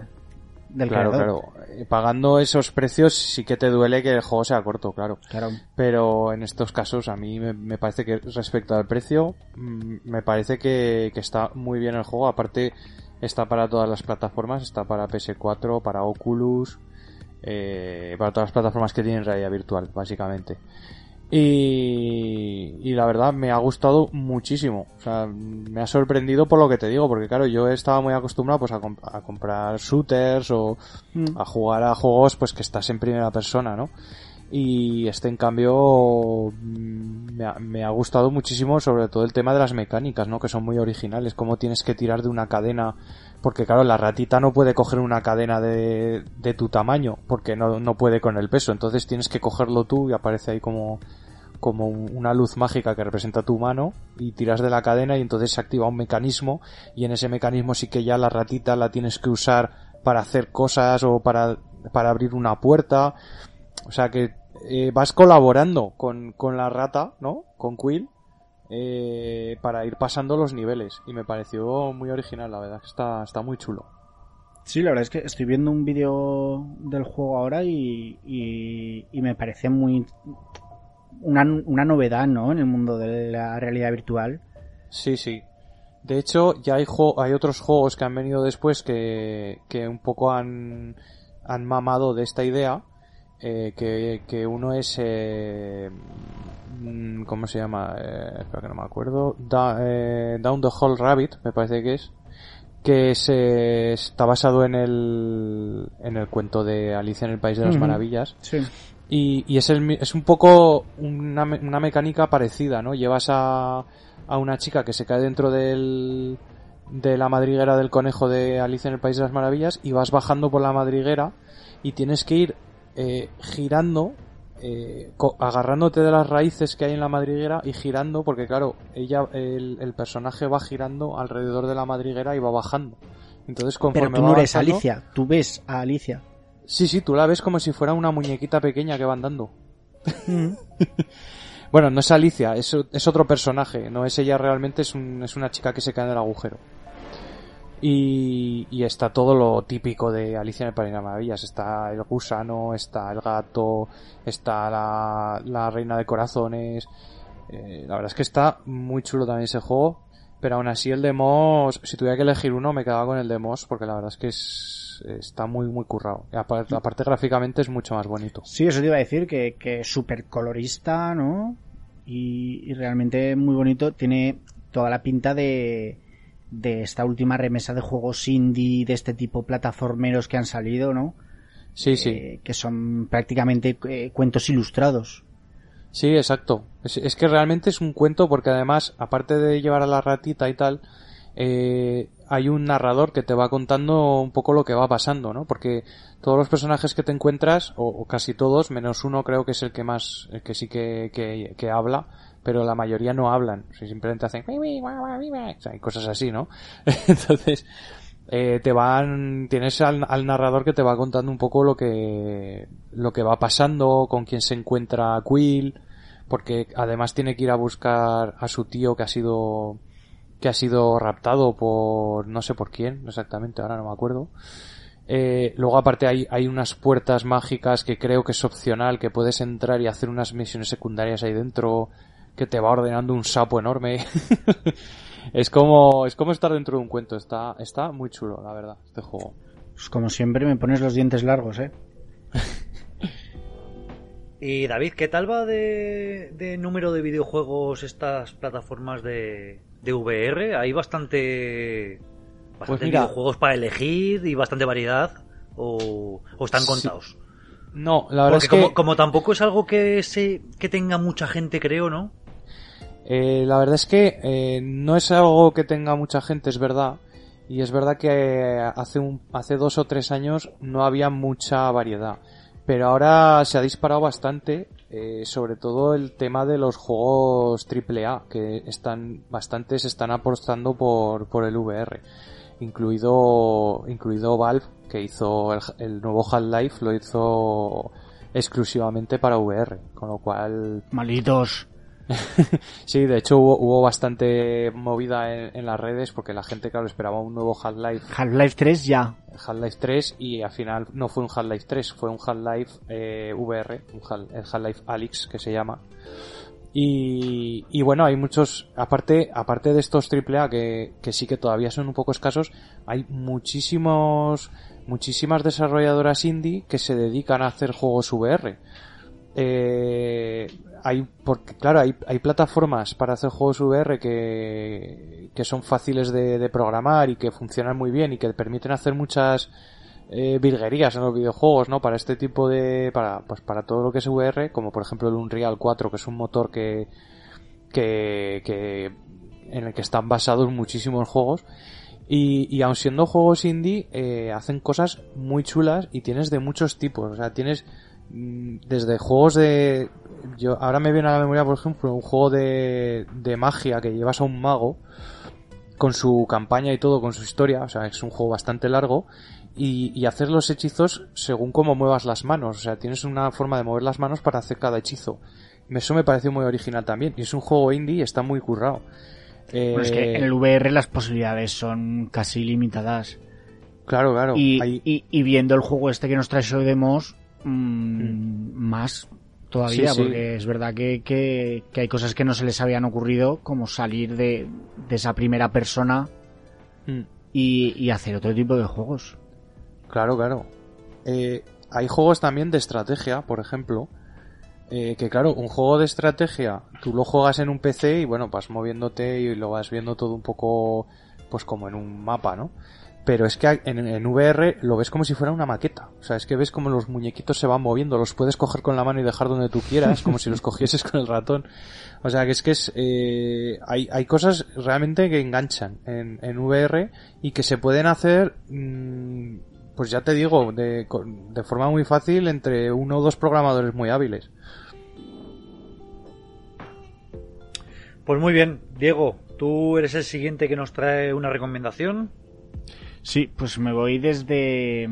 del Claro, creador. claro. Eh, Pagando esos precios sí que te duele que el juego sea corto, claro. Claro. Pero en estos casos a mí me, me parece que respecto al precio, mm, me parece que, que está muy bien el juego. Aparte está para todas las plataformas, está para PS4, para Oculus, eh, para todas las plataformas que tienen realidad virtual, básicamente. Y, y la verdad me ha gustado muchísimo. O sea, me ha sorprendido por lo que te digo, porque claro, yo estaba muy acostumbrado pues a, comp- a comprar shooters o Mm. a jugar a juegos pues que estás en primera persona, ¿no? Y este en cambio mm, me ha, me ha gustado muchísimo sobre todo el tema de las mecánicas, ¿no? Que son muy originales, cómo tienes que tirar de una cadena, porque claro, la ratita no puede coger una cadena de, de tu tamaño, porque no, no puede con el peso, entonces tienes que cogerlo tú y aparece ahí como, como un- una luz mágica que representa tu mano y tiras de la cadena y entonces se activa un mecanismo y en ese mecanismo sí que ya la ratita la tienes que usar para hacer cosas o para, para abrir una puerta. O sea que eh, vas colaborando con, con la rata, ¿no? Con Quill. eh, para ir pasando los niveles y me pareció muy original la verdad está, está muy chulo Sí, la verdad es que estoy viendo un vídeo del juego ahora y, y, y me parece muy una, una novedad, ¿no? En el mundo de la realidad virtual. Sí, sí. De hecho, ya hay, jo- hay otros juegos que han venido después que, que un poco han, han mamado de esta idea. eh, que, que uno es. Eh, mm, ¿Cómo se llama? Eh, espera que no me acuerdo. Da- eh, Down the Hall Rabbit, me parece que es. Que se, está basado en el, en el cuento de Alicia en el País de las. Maravillas. Sí. Y, y es, el, es un poco una, una mecánica parecida, ¿no? Llevas a, a una chica que se cae dentro del, de la madriguera del conejo de Alicia en el País de las Maravillas y vas bajando por la madriguera y tienes que ir eh, girando, eh, agarrándote de las raíces que hay en la madriguera y girando, porque claro, ella, el, el personaje va girando alrededor de la madriguera y va bajando. Entonces, conforme Pero tú no eres Alicia, tú ves a Alicia. Sí, sí, tú la ves como si fuera una muñequita pequeña que va andando. Bueno, no es Alicia, es, es otro personaje, no es ella realmente, es, un- es una chica que se cae en el agujero. Y, y está todo lo típico de Alicia en el País de las Maravillas. Está el gusano, está el gato, está la, la reina de corazones. Eh, la verdad es que está muy chulo también ese juego. Pero aún así el de Moss, si tuviera que elegir uno, me quedaba con el de Moss, porque la verdad es que es, está muy, muy currado. Aparte, aparte gráficamente es mucho más bonito. Sí, eso te iba a decir, que, que es súper colorista, ¿no? Y, y realmente muy bonito. Tiene toda la pinta de, de esta última remesa de juegos indie de este tipo plataformeros que han salido, ¿no? Sí, sí. Eh, que son prácticamente eh, cuentos ilustrados. Sí, exacto. Es, es que realmente es un cuento porque además, aparte de llevar a la ratita y tal, eh, hay un narrador que te va contando un poco lo que va pasando, ¿no? Porque todos los personajes que te encuentras, o, casi todos, menos uno creo que es el que más, el que sí que, que, que habla, pero la mayoría no hablan. O sea, simplemente hacen o sea, y cosas así, ¿no? Entonces, eh, te van, tienes al, al narrador que te va contando un poco lo que, lo que va pasando, con quién se encuentra Quill, porque además tiene que ir a buscar a su tío que ha sido que ha sido raptado por no sé por quién exactamente, ahora no me acuerdo. Eh, luego aparte hay, hay unas puertas mágicas que creo que es opcional, que puedes entrar y hacer unas misiones secundarias ahí dentro, que te va ordenando un sapo enorme. es como, es como estar dentro de un cuento, está, está muy chulo, la verdad, este juego. Pues como siempre me pones los dientes largos, eh. y David, ¿qué tal va de, de número de videojuegos estas plataformas de, de VR? Hay bastante bastante Pues mira- videojuegos para elegir y bastante variedad o, o están contados. No, la verdad Porque es que como, como tampoco es algo que se que tenga mucha gente, creo, ¿no? Eh, la verdad es que eh, no es algo que tenga mucha gente, es verdad. Y es verdad que eh, hace, un, hace dos o tres años no había mucha variedad. Pero ahora se ha disparado bastante, eh, sobre todo el tema de los juegos AAA, que están, bastantes están apostando por, por el VR. Incluido, incluido Valve, que hizo el, el nuevo Half-Life, lo hizo exclusivamente para VR. Con lo cual, Malditos. Sí, de hecho hubo, hubo bastante movida en, en las redes porque la gente, claro, esperaba un nuevo Half-Life Half-Life 3 ya. Half-Life 3 y al final no fue un Half-Life 3, fue un Half-Life eh, VR, un Half-Life Alyx que se llama. Y, y bueno, hay muchos, aparte, aparte de estos AAA que, que sí que todavía son un poco escasos, hay muchísimos, muchísimas desarrolladoras indie que se dedican a hacer juegos VR. Eh, hay, porque claro, hay, hay plataformas para hacer juegos VR que, que son fáciles de, programar y que funcionan muy bien y que permiten hacer muchas eh, virguerías en los videojuegos, ¿no? Para este tipo de, para, pues para todo lo que es VR, como por ejemplo el Unreal 4, que es un motor que, que, que, en el que están basados muchísimos juegos. Y, y aun siendo juegos indie, eh, hacen cosas muy chulas y tienes de muchos tipos. O sea, tienes desde juegos de... Yo, ahora me viene a la memoria, por ejemplo, un juego de, de magia que llevas a un mago con su campaña y todo, con su historia. O sea, es un juego bastante largo. Y, y hacer los hechizos según cómo muevas las manos. O sea, tienes una forma de mover las manos para hacer cada hechizo. Eso me pareció muy original también. Y es un juego indie y está muy currado. Eh, Pero es que en el VR las posibilidades son casi limitadas. Claro, claro. Y, y, y viendo el juego este que nos trae Demos, mm, más todavía, Sí, sí. porque es verdad que, que, que hay cosas que no se les habían ocurrido, como salir de, de esa primera persona Mm. y, y hacer otro tipo de juegos. Claro, claro. Eh, hay juegos también de estrategia, por ejemplo. eh, que claro, un juego de estrategia, tú lo juegas en un PC y bueno, vas moviéndote y lo vas viendo todo un poco, pues como en un mapa, ¿no? Pero es que en, en VR lo ves como si fuera una maqueta. O sea, es que ves como los muñequitos se van moviendo, los puedes coger con la mano y dejar donde tú quieras, como si los cogieses con el ratón. O sea, que es que es, eh, hay, hay cosas realmente que enganchan en, en VR y que se pueden hacer, mm, pues ya te digo, de, de forma muy fácil entre uno o dos programadores muy hábiles. Pues muy bien, Diego, tú eres el siguiente que nos trae una recomendación. Sí, pues me voy desde,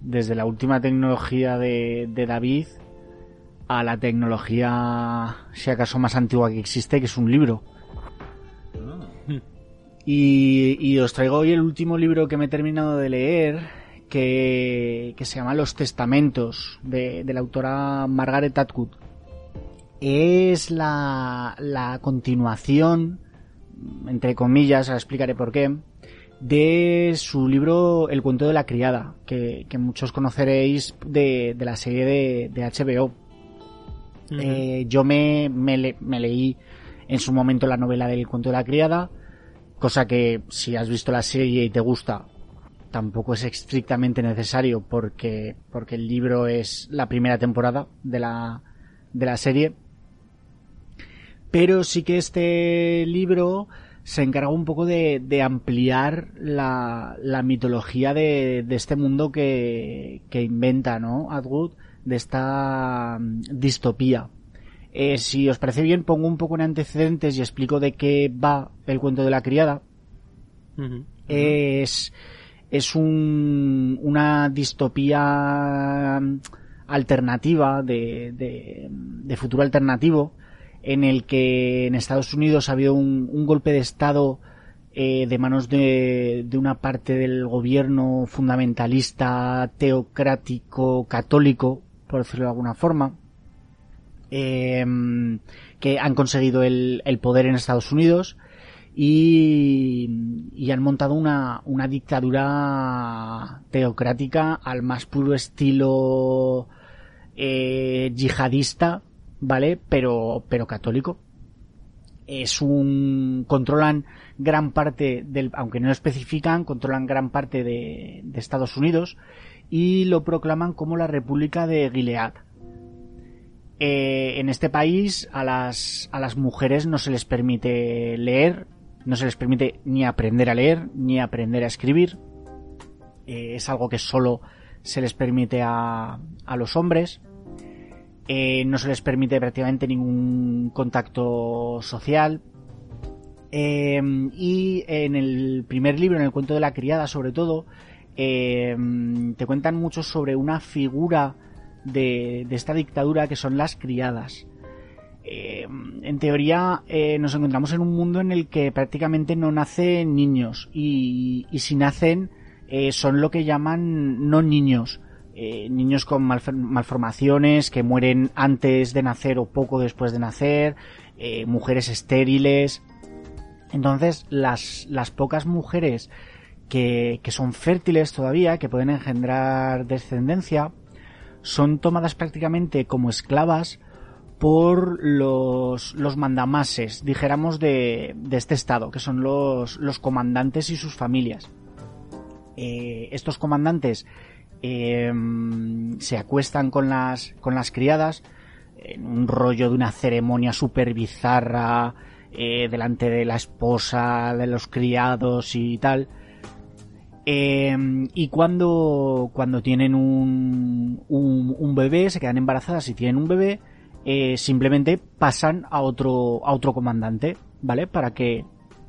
desde la última tecnología de, de David a la tecnología, si acaso más antigua que existe, que es un libro. Y, y os traigo hoy el último libro que me he terminado de leer, que, que se llama Los Testamentos, de, de la autora Margaret Atwood. Es la, la continuación, entre comillas, ahora explicaré por qué, de su libro El cuento de la criada, que, que muchos conoceréis de, de la serie de, de HBO. Eh, yo me, me, le- me leí en su momento la novela del cuento de la criada, cosa que si has visto la serie y te gusta, tampoco es estrictamente necesario porque, porque el libro es la primera temporada de la, de la serie. Pero sí que este libro se encarga un poco de, de ampliar la, la mitología de, de este mundo que, que inventa, ¿no? Atwood, de esta mm, distopía. Eh, si os parece bien, pongo un poco en antecedentes y explico de qué va el cuento de la criada. Es, es un, una distopía mm, alternativa de, de, de futuro alternativo en el que en Estados Unidos ha habido un, golpe de Estado eh, de manos de, de, una parte del gobierno fundamentalista, teocrático, católico, por decirlo de alguna forma, eh, que han conseguido el, el, poder en Estados Unidos y, y han montado una, una dictadura teocrática al más puro estilo eh, yihadista, ¿vale? Pero, pero católico. Es un, controlan gran parte del, aunque no lo especifican, controlan gran parte de, Estados Unidos y lo proclaman como la República de Gilead. Eh, en este país a las, a las mujeres no se les permite leer, no se les permite ni aprender a leer, ni aprender a escribir. Eh, es algo que solo se les permite a, a los hombres. Eh, no se les permite prácticamente ningún contacto social. Em, y en el primer libro, en el cuento de la criada, sobre todo, em, te cuentan mucho sobre una figura de, esta dictadura que son las criadas. Em, en teoría eh, nos encontramos en un mundo en el que prácticamente no nacen niños y, y si nacen eh, son lo que llaman no niños eh, niños con malformaciones que mueren antes de nacer o poco después de nacer, eh, mujeres estériles. Entonces, las, las pocas mujeres que, que, son fértiles todavía, que pueden engendrar descendencia, son tomadas prácticamente como esclavas por los, los mandamases, dijéramos, de, de este estado, que son los, los comandantes y sus familias. Eh, estos comandantes Em, se acuestan con las, con las criadas en un rollo de una ceremonia súper bizarra eh, delante de la esposa, de los criados y tal. Em, y cuando, cuando tienen un, un, bebé, se quedan embarazadas y tienen un bebé, eh, simplemente pasan a otro, a otro comandante, ¿vale? Para que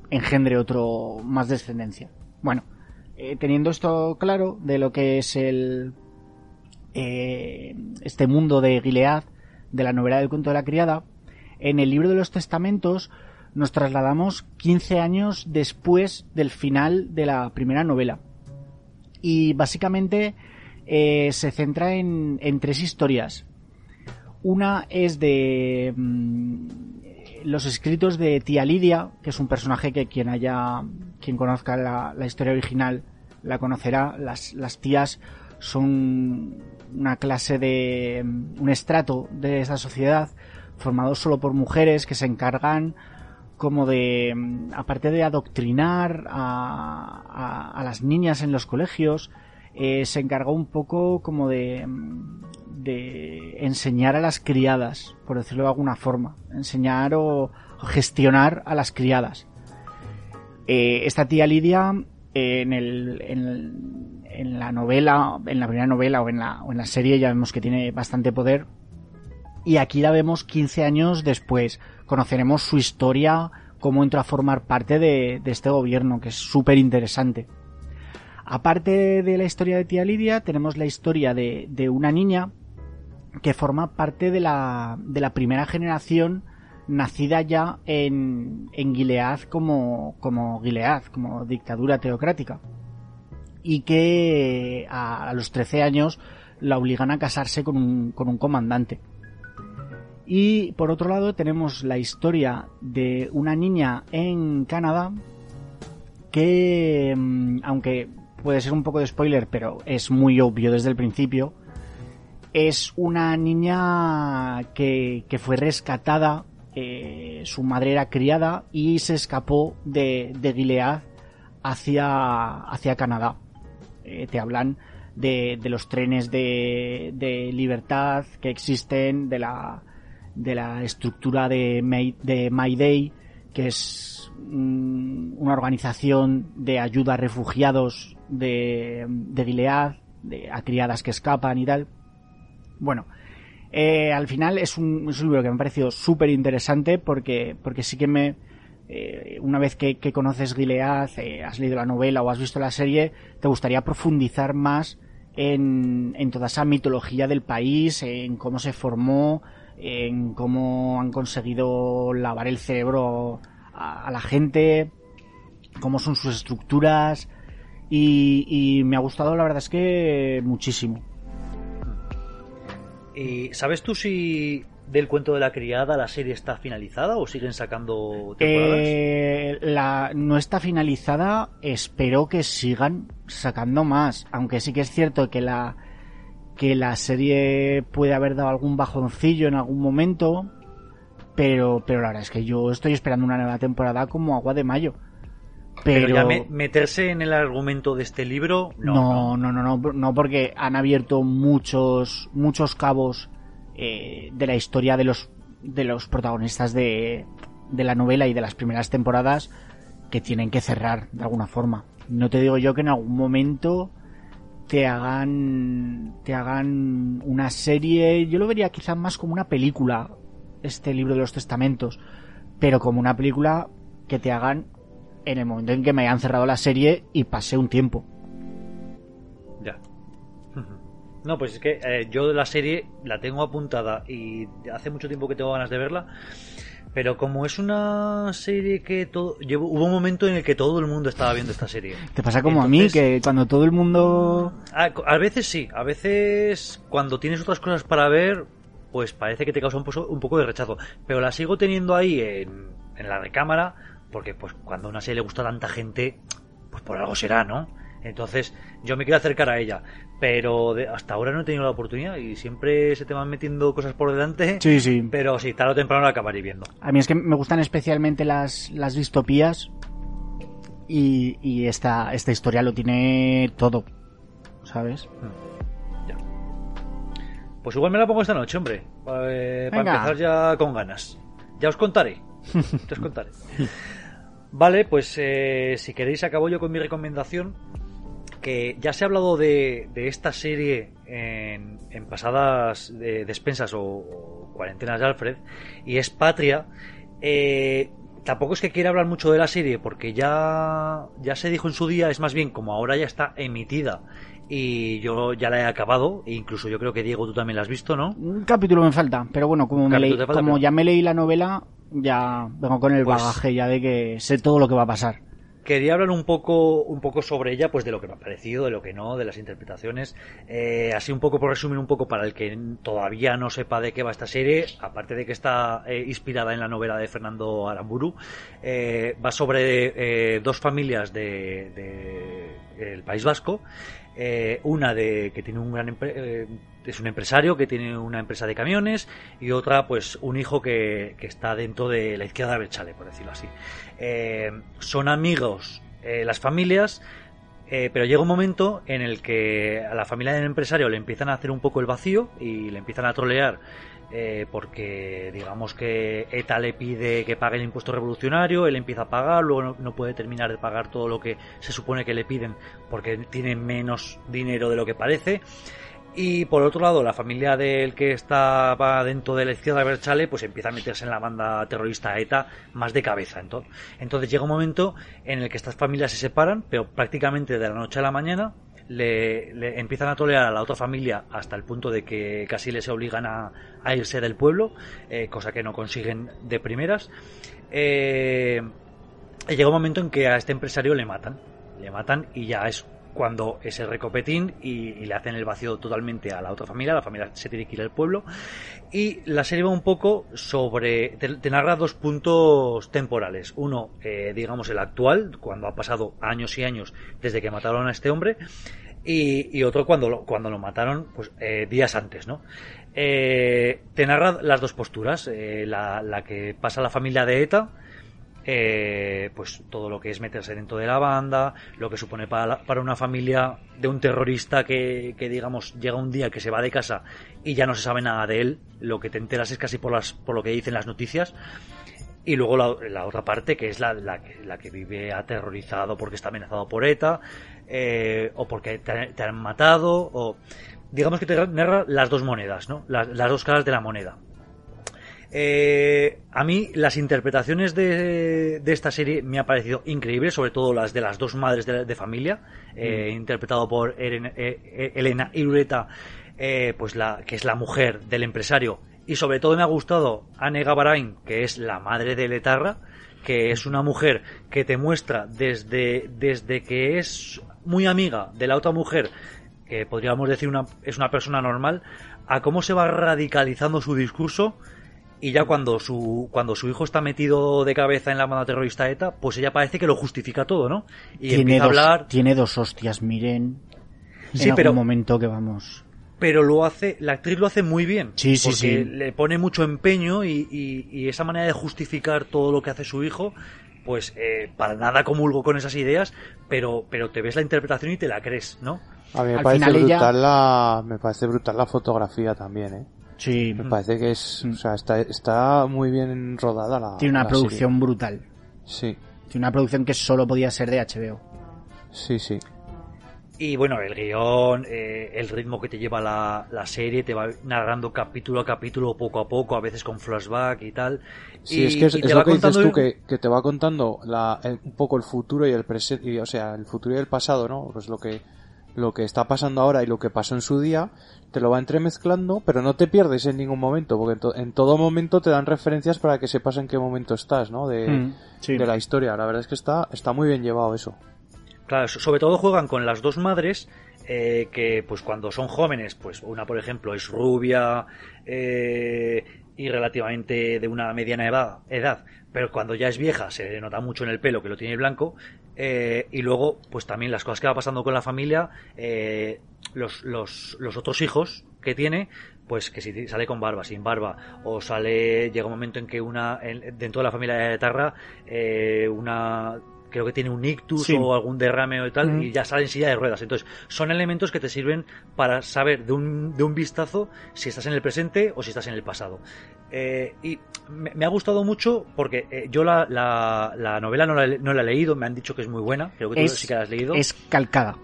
engendre otro más descendencia. Bueno, eh, teniendo esto claro de lo que es el eh, este mundo de Gilead, de la novela del cuento de la criada, en el libro de los testamentos nos trasladamos 15 años después del final de la primera novela. Y básicamente eh, se centra en, en, tres historias. Una es de mm, los escritos de tía Lidia, que es un personaje que quien haya, quien conozca la, historia original la conocerá. Las, las tías son una clase de, un estrato de esa sociedad formado solo por mujeres que se encargan como de, aparte de adoctrinar a, a, las niñas en los colegios, eh, se encargó un poco como de, de enseñar a las criadas, por decirlo de alguna forma, enseñar o, gestionar a las criadas. Eh, esta tía Lidia, en, el, en, la novela, en la primera novela o en la, en la serie ya vemos que tiene bastante poder. Y aquí la vemos 15 años después. Conoceremos su historia, cómo entró a formar parte de, de este gobierno, que es súper interesante. Aparte de la historia de tía Lidia, tenemos la historia de, de una niña que forma parte de la, de la primera generación nacida ya en, en Gilead como, como Gilead, como dictadura teocrática. Y que a, los 13 años la obligan a casarse con un, con un comandante. Y por otro lado tenemos la historia de una niña en Canadá que, mm, aunque puede ser un poco de spoiler, pero es muy obvio desde el principio, es una niña que, que fue rescatada, eh, su madre era criada y se escapó de, de Gilead hacia, hacia Canadá. Eh, te hablan de, los trenes de, de, libertad que existen, de la, de la estructura de, May, de Mayday, que es una organización de ayuda a refugiados de, de Gilead, de, a criadas que escapan y tal. Bueno, eh, al final es un, libro que me ha parecido súper interesante porque, porque sí que me... Eh, una vez que, conoces Gilead, eh, has leído la novela o has visto la serie, te gustaría profundizar más en, en toda esa mitología del país, en cómo se formó, en cómo han conseguido lavar el cerebro a, la gente, cómo son sus estructuras y me ha gustado la verdad es que muchísimo. ¿Y sabes tú si del cuento de la criada la serie está finalizada o siguen sacando temporadas? Eh, la, no está finalizada, espero que sigan sacando más, aunque sí que es cierto que la que la serie puede haber dado algún bajoncillo en algún momento, pero pero la verdad es que yo estoy esperando una nueva temporada como agua de mayo. Pero, Pero ya me- meterse en el argumento de este libro, no. no, no, no, no, no, porque han abierto muchos, muchos cabos eh, de la historia de los, de los protagonistas de, de la novela y de las primeras temporadas que tienen que cerrar de alguna forma. No te digo yo que en algún momento te hagan, te hagan una serie, yo lo vería quizás más como una película, este libro de los testamentos, pero como una película que te hagan en el momento en que me hayan cerrado la serie y pasé un tiempo. Ya. No, pues es que eh, yo la serie la tengo apuntada y hace mucho tiempo que tengo ganas de verla. Pero como es una serie que todo. llevo- hubo un momento en el que todo el mundo estaba viendo esta serie. Te pasa como a mí, que cuando todo el mundo... A, a veces sí, a veces cuando tienes otras cosas para ver, pues parece que te causa un poco de rechazo. Pero la sigo teniendo ahí en, en la recámara, porque pues cuando a una serie le gusta a tanta gente, pues por algo será, ¿no? Entonces yo me quiero acercar a ella, pero de- hasta ahora no he tenido la oportunidad y siempre se te van metiendo cosas por delante. Sí, sí. Pero sí, tarde o temprano la acabaré viendo. A mí es que me gustan especialmente las, las distopías y, y esta, esta historia lo tiene todo, ¿sabes? Ya. Pues igual me la pongo esta noche, hombre. eh, para Venga. empezar ya con ganas. Ya os contaré. Ya os contaré. Vale, pues eh, si queréis acabo yo con mi recomendación. Que ya se ha hablado de, de esta serie en, en pasadas eh, despensas o, o cuarentenas de Alfred. Y es Patria. Eh, tampoco es que quiera hablar mucho de la serie porque ya, ya se dijo en su día, es más bien como ahora ya está emitida y yo ya la he acabado, e incluso yo creo que Diego tú también la has visto, ¿no? Un capítulo me falta, pero bueno, como, me leí- falta, como pero- ya me leí la novela, ya vengo con el Pues- bagaje ya de que sé todo lo que va a pasar. Quería hablar un poco, un poco sobre ella, pues de lo que me ha parecido, de lo que no, de las interpretaciones. Eh, así un poco por resumir un poco para el que todavía no sepa de qué va esta serie, aparte de que está eh, inspirada en la novela de Fernando Aramburu, eh, va sobre eh, dos familias de, de- el País Vasco. Eh, una de que tiene un gran eh, es un empresario que tiene una empresa de camiones y otra pues un hijo que, que está dentro de la izquierda Berchale por decirlo así. Eh, son amigos las familias pero llega un momento en el que a la familia del empresario le empiezan a hacer un poco el vacío y le empiezan a trolear eh, porque digamos que ETA le pide que pague el impuesto revolucionario, él empieza a pagar, luego no, puede terminar de pagar todo lo que se supone que le piden porque tiene menos dinero de lo que parece. Y por otro lado, la familia del que estaba dentro de la izquierda Berchale, pues empieza a meterse en la banda terrorista ETA más de cabeza. Entonces, entonces llega un momento en el que estas familias se separan, pero prácticamente de la noche a la mañana le, empiezan a tolerar a la otra familia hasta el punto de que casi les obligan a, irse del pueblo, eh, cosa que no consiguen de primeras. Eh, llega un momento en que a este empresario le matan. Le matan y ya es cuando ese recopetín y, y le hacen el vacío totalmente a la otra familia, la familia se tiene que ir al pueblo y la serie va un poco sobre, te, te narra dos puntos temporales, uno eh, digamos el actual, cuando ha pasado años y años desde que mataron a este hombre y, y otro cuando lo, cuando lo mataron pues eh, días antes, ¿no? Eh, te narra las dos posturas, eh, la, la que pasa la familia de ETA, eh, pues todo lo que es meterse dentro de la banda, lo que supone para, la- para una familia de un terrorista que, que, digamos llega un día que se va de casa y ya no se sabe nada de él, lo que te enteras es casi por las por lo que dicen las noticias y luego la, otra parte que es la, la, que, la que vive aterrorizado porque está amenazado por ETA eh, o porque te, te han matado o digamos que te narra las dos monedas, ¿no? Las, las dos caras de la moneda. Eh, a mí las interpretaciones de, de esta serie me ha parecido increíbles, sobre todo las de las dos madres de, de familia, eh, interpretado por Eren- eh, eh, Elena Irureta, eh, pues la que es la mujer del empresario. Y sobre todo me ha gustado Anne Gavarain, que es la madre de Letarra, que es una mujer que te muestra desde, desde que es muy amiga de la otra mujer, que podríamos decir una, es una persona normal, a cómo se va radicalizando su discurso y ya cuando su cuando su hijo está metido de cabeza en la banda terrorista ETA, pues ella parece que lo justifica todo, ¿no? Y tiene empieza dos, a hablar tiene dos hostias, miren. Sí, en pero momento que vamos pero lo hace, la actriz lo hace muy bien. Sí, sí, porque sí. le pone mucho empeño y, y, y, esa manera de justificar todo lo que hace su hijo, pues eh, para nada comulgo con esas ideas, pero, pero te ves la interpretación y te la crees, ¿no? A mí me Al parece final ella- brutal la, me parece brutal la fotografía también, eh. Sí, Me parece que es, o sea, está, está muy bien rodada la. tiene una la producción brutal. serie. Tiene una producción que solo podía ser de HBO. Sí, sí, sí. Y bueno, el guion, eh, el ritmo que te lleva la, la serie, te va narrando capítulo a capítulo, poco a poco, a veces con flashback y tal. Sí, y, es que es, y es te lo que dices tú, que, que te va contando la, el- un poco el futuro y el presente, o sea, el futuro y el pasado, ¿no? Pues lo que, lo que está pasando ahora y lo que pasó en su día, te lo va entremezclando, pero no te pierdes en ningún momento, porque en, to- en todo momento te dan referencias para que sepas en qué momento estás, ¿no? De, Mm, sí. de la historia. La verdad es que está, está muy bien llevado eso. Claro, so- sobre todo juegan con las dos madres eh, que pues cuando son jóvenes, pues una por ejemplo es rubia eh, y relativamente de una mediana edad, edad, pero cuando ya es vieja se le nota mucho en el pelo que lo tiene blanco eh, y luego pues también las cosas que va pasando con la familia, eh, los, los, los otros hijos que tiene pues que si sale con barba, sin barba, o sale, llega un momento en que una, en- dentro de la familia de Tarra, eh, una, creo que tiene un ictus Sí. o algún derrame o tal, Mm. y ya sale en silla de ruedas. Entonces, son elementos que te sirven para saber de un, de un vistazo si estás en el presente o si estás en el pasado. Eh, y me, me ha gustado mucho porque eh, yo la, la, la novela no la, he- no la he leído, me han dicho que es muy buena, creo que tú Es- sí que la has leído. Es calcada.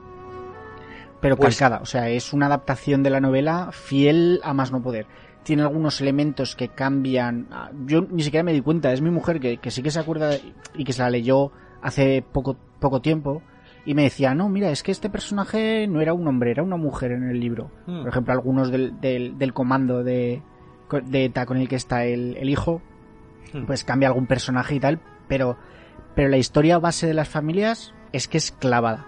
Pero Pues- calcada, o sea, es una adaptación de la novela fiel a más no poder. Tiene algunos elementos que cambian. Ah, Yo ni siquiera me di cuenta, es mi mujer que, que sí que se acuerda y que se la leyó hace poco, poco tiempo. Y me decía, no, mira, es que este personaje no era un hombre, era una mujer en el libro. Hmm. Por ejemplo, algunos del, del, del comando de, de ETA con el que está el, el hijo, Hmm. pues cambia algún personaje y tal, pero, pero la historia base de las familias es que es clavada.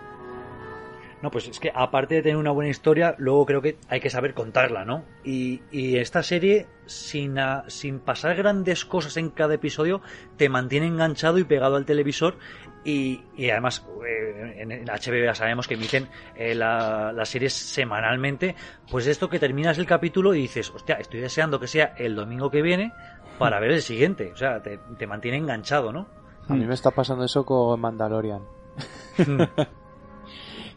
No, pues es que aparte de tener una buena historia, luego creo que hay que saber contarla, ¿no? Y, y esta serie, sin, a- sin pasar grandes cosas en cada episodio, te mantiene enganchado y pegado al televisor. Y, y además, eh, en, en HBO ya sabemos que emiten eh, la- las series semanalmente. Pues esto que terminas el capítulo y dices, hostia, estoy deseando que sea el domingo que viene para ver el siguiente. O sea, te, te mantiene enganchado, ¿no? A mí Mm. me está pasando eso con Mandalorian.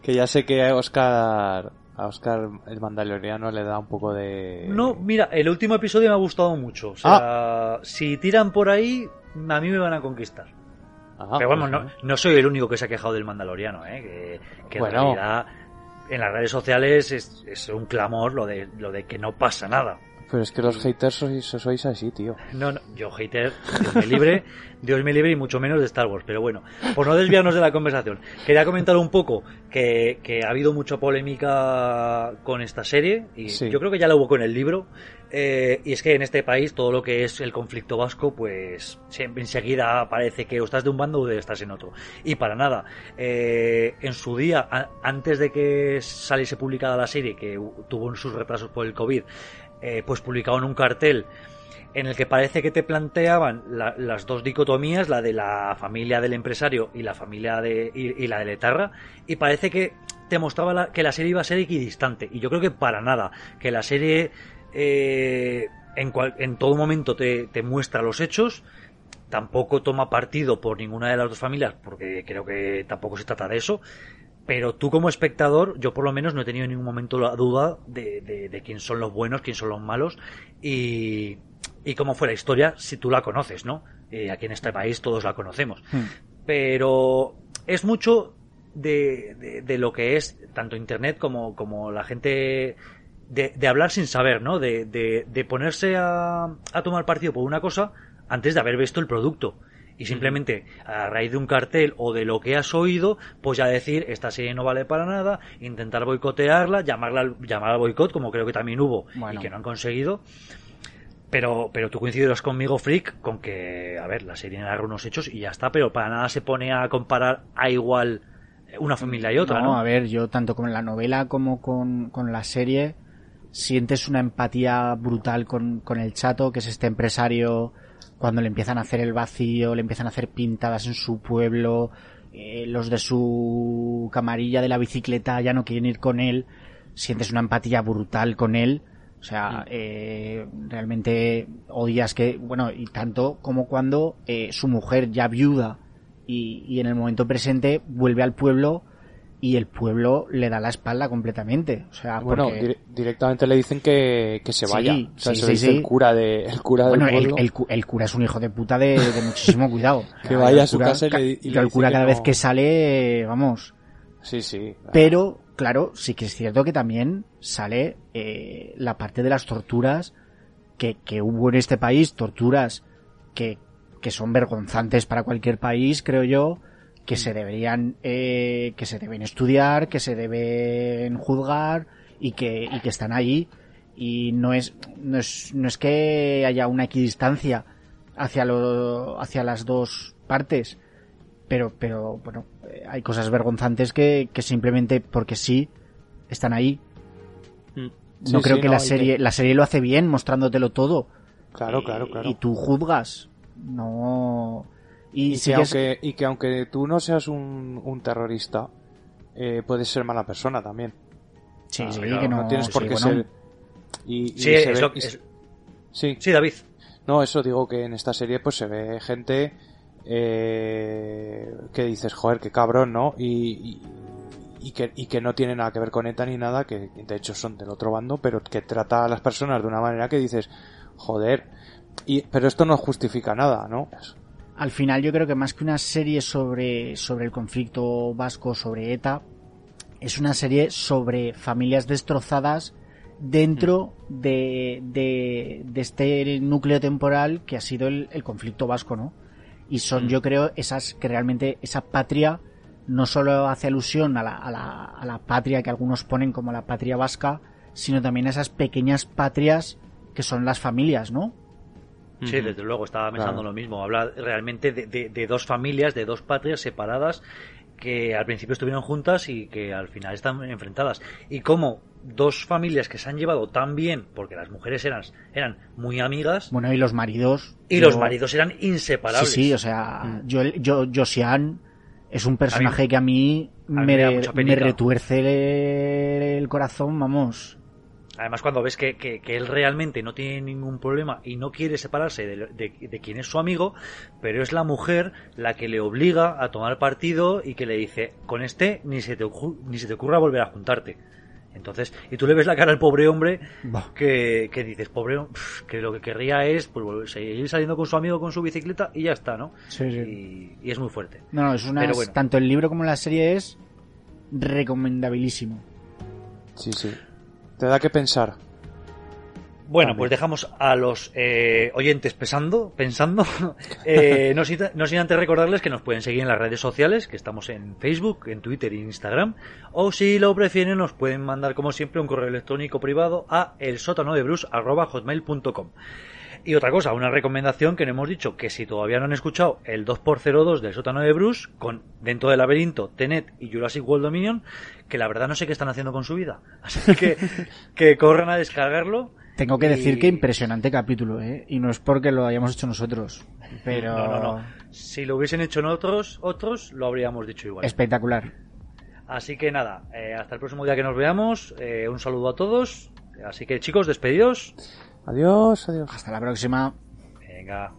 Que ya sé que a Oscar, a Oscar el Mandaloriano le da un poco de... No, mira, el último episodio me ha gustado mucho. O sea, si tiran por ahí, a mí me van a conquistar. Ah, Pero vamos, pues no, no soy el único que se ha quejado del Mandaloriano, ¿eh? Que, que Bueno. en realidad en las redes sociales es, es un clamor lo de, lo de que no pasa nada. Pero es que los haters sois, sois así, tío. No, no, yo hater, Dios me libre, Dios me libre y mucho menos de Star Wars. Pero bueno, por no desviarnos de la conversación, quería comentar un poco que, que ha habido mucha polémica con esta serie y Sí. yo creo que ya la hubo con el libro. eh, y es que en este país todo lo que es el conflicto vasco, pues siempre enseguida parece que o estás de un bando o estás en otro. Y para nada. Eh, en su día, a- antes de que saliese publicada la serie, que tuvo sus retrasos por el COVID, eh, pues publicaron un cartel en el que parece que te planteaban la- las dos dicotomías, la de la familia del empresario y la familia de y, y la de Letarra, y parece que te mostraba la- que la serie iba a ser equidistante. Y yo creo que para nada, que la serie eh, en, cual- en todo momento te, te muestra los hechos, tampoco toma partido por ninguna de las dos familias, porque creo que tampoco se trata de eso. Pero tú como espectador, yo por lo menos no he tenido en ningún momento la duda de, de- de quién son los buenos, quién son los malos y, y cómo fue la historia si tú la conoces, ¿no? Eh, aquí en este país todos la conocemos. Pero es mucho de, de- de lo que es tanto Internet como, como la gente de, de hablar sin saber, ¿no? De, de- de ponerse a, a tomar partido por una cosa antes de haber visto el producto. Y simplemente a raíz de un cartel o de lo que has oído, pues ya decir, esta serie no vale para nada, intentar boicotearla, llamarla, llamar al boicot, como creo que también hubo Bueno. y que no han conseguido. Pero, pero tú coincidirás conmigo, Freak, con que, a ver, la serie narra unos hechos y ya está, pero para nada se pone a comparar a igual una familia y otra, ¿no? a ver, yo tanto con la novela como con, con la serie sientes una empatía brutal con, con el chato, que es este empresario, cuando le empiezan a hacer el vacío, le empiezan a hacer pintadas en su pueblo, eh, los de su camarilla de la bicicleta ya no quieren ir con él, sientes una empatía brutal con él. O sea, eh, realmente odias que, bueno, y tanto como cuando eh, su mujer ya viuda y, y en el momento presente vuelve al pueblo y el pueblo le da la espalda completamente. O sea, bueno, porque... dire directamente le dicen que, que se vaya. Sí, o sea, sí, se sí, dice el cura de el cura Bueno, del el, pueblo. el cu- el cura es un hijo de puta de, de muchísimo cuidado. Que El vaya a su cura- casa y le- y le el cura cada no- vez que sale, vamos. Sí, sí. Pero, claro, sí que es cierto que también sale eh, la parte de las torturas que, que hubo en este país, torturas que, que son vergonzantes para cualquier país, creo yo, que se deberían, eh, que se deben estudiar, que se deben juzgar y que, y que están ahí. Y no es, no es, no es que haya una equidistancia hacia lo, hacia las dos partes, pero, pero, bueno, eh, hay cosas vergonzantes que, que simplemente porque sí están ahí. Mm. No Sí, creo sí, que no, la serie, la serie lo hace bien mostrándotelo todo. Claro, claro, claro. Y tú juzgas. No. Y, que es- aunque, y que aunque tú no seas un, un terrorista, eh, puedes ser mala persona también. Sí, Ah, sí, claro, que no, tienes por sí, qué bueno, ser. Y, y Sí, se es ve- lo- y- es- sí, sí, David. no, eso digo que en esta serie pues se ve gente eh, que dices, joder, qué cabrón, ¿no? Y, y, y que, y que no tiene nada que ver con ETA ni nada, que de hecho son del otro bando, pero que trata a las personas de una manera que dices, joder, y, pero esto no justifica nada, ¿no? Al final yo creo que más que una serie sobre, sobre el conflicto vasco, sobre ETA, es una serie sobre familias destrozadas dentro de, de, de este núcleo temporal que ha sido el, el conflicto vasco, ¿no? Y son, Mm. yo creo, esas que realmente esa patria no solo hace alusión a la, a, la, a la patria que algunos ponen como la patria vasca, sino también a esas pequeñas patrias que son las familias, ¿no? Sí, desde luego, estaba pensando Claro. lo mismo. Habla realmente de, de- de dos familias, de dos patrias separadas que al principio estuvieron juntas y que al final están enfrentadas. Y como dos familias que se han llevado tan bien, porque las mujeres eran, eran muy amigas Bueno, y los maridos. y yo- los maridos eran inseparables. Sí, sí, o sea, Mm. yo, yo, Josian es un personaje que a mí, a mí me, retuerce el corazón, vamos. Además, cuando ves que, que- que él realmente no tiene ningún problema y no quiere separarse de, de- de quien es su amigo, pero es la mujer la que le obliga a tomar partido y que le dice, con este ni se te, ni se te ocurra volver a juntarte. Entonces, y tú le ves la cara al pobre hombre que, que dices, pobre, que lo que querría es pues, volver- seguir saliendo con su amigo con su bicicleta y ya está, ¿no? Sí, sí. Y, y es muy fuerte. No, no, es una, Pero bueno. tanto el libro como la serie es recomendabilísimo. Sí, sí. Te da que pensar. Bueno, También. pues dejamos a los eh, oyentes pensando, pensando. Eh, no, sin, no sin antes recordarles que nos pueden seguir en las redes sociales, que estamos en Facebook, en Twitter e Instagram. O si lo prefieren, nos pueden mandar como siempre un correo electrónico privado a el sótano de hotmail.com. Y otra cosa, una recomendación que no hemos dicho, que si todavía no han escuchado el 2x02 del sótano de Bruce, con Dentro del Laberinto, Tenet y Jurassic World Dominion, que la verdad no sé qué están haciendo con su vida. Así que, que corran a descargarlo. Tengo que Y- decir que impresionante capítulo, ¿eh? Y no es porque lo hayamos hecho nosotros, pero No, no, no. Si lo hubiesen hecho en otros, otros, lo habríamos dicho igual. espectacular. Así que nada, eh, hasta el próximo día que nos veamos. eh, un saludo a todos. Así que chicos, despedidos. Adiós, adiós. Hasta la próxima. Venga.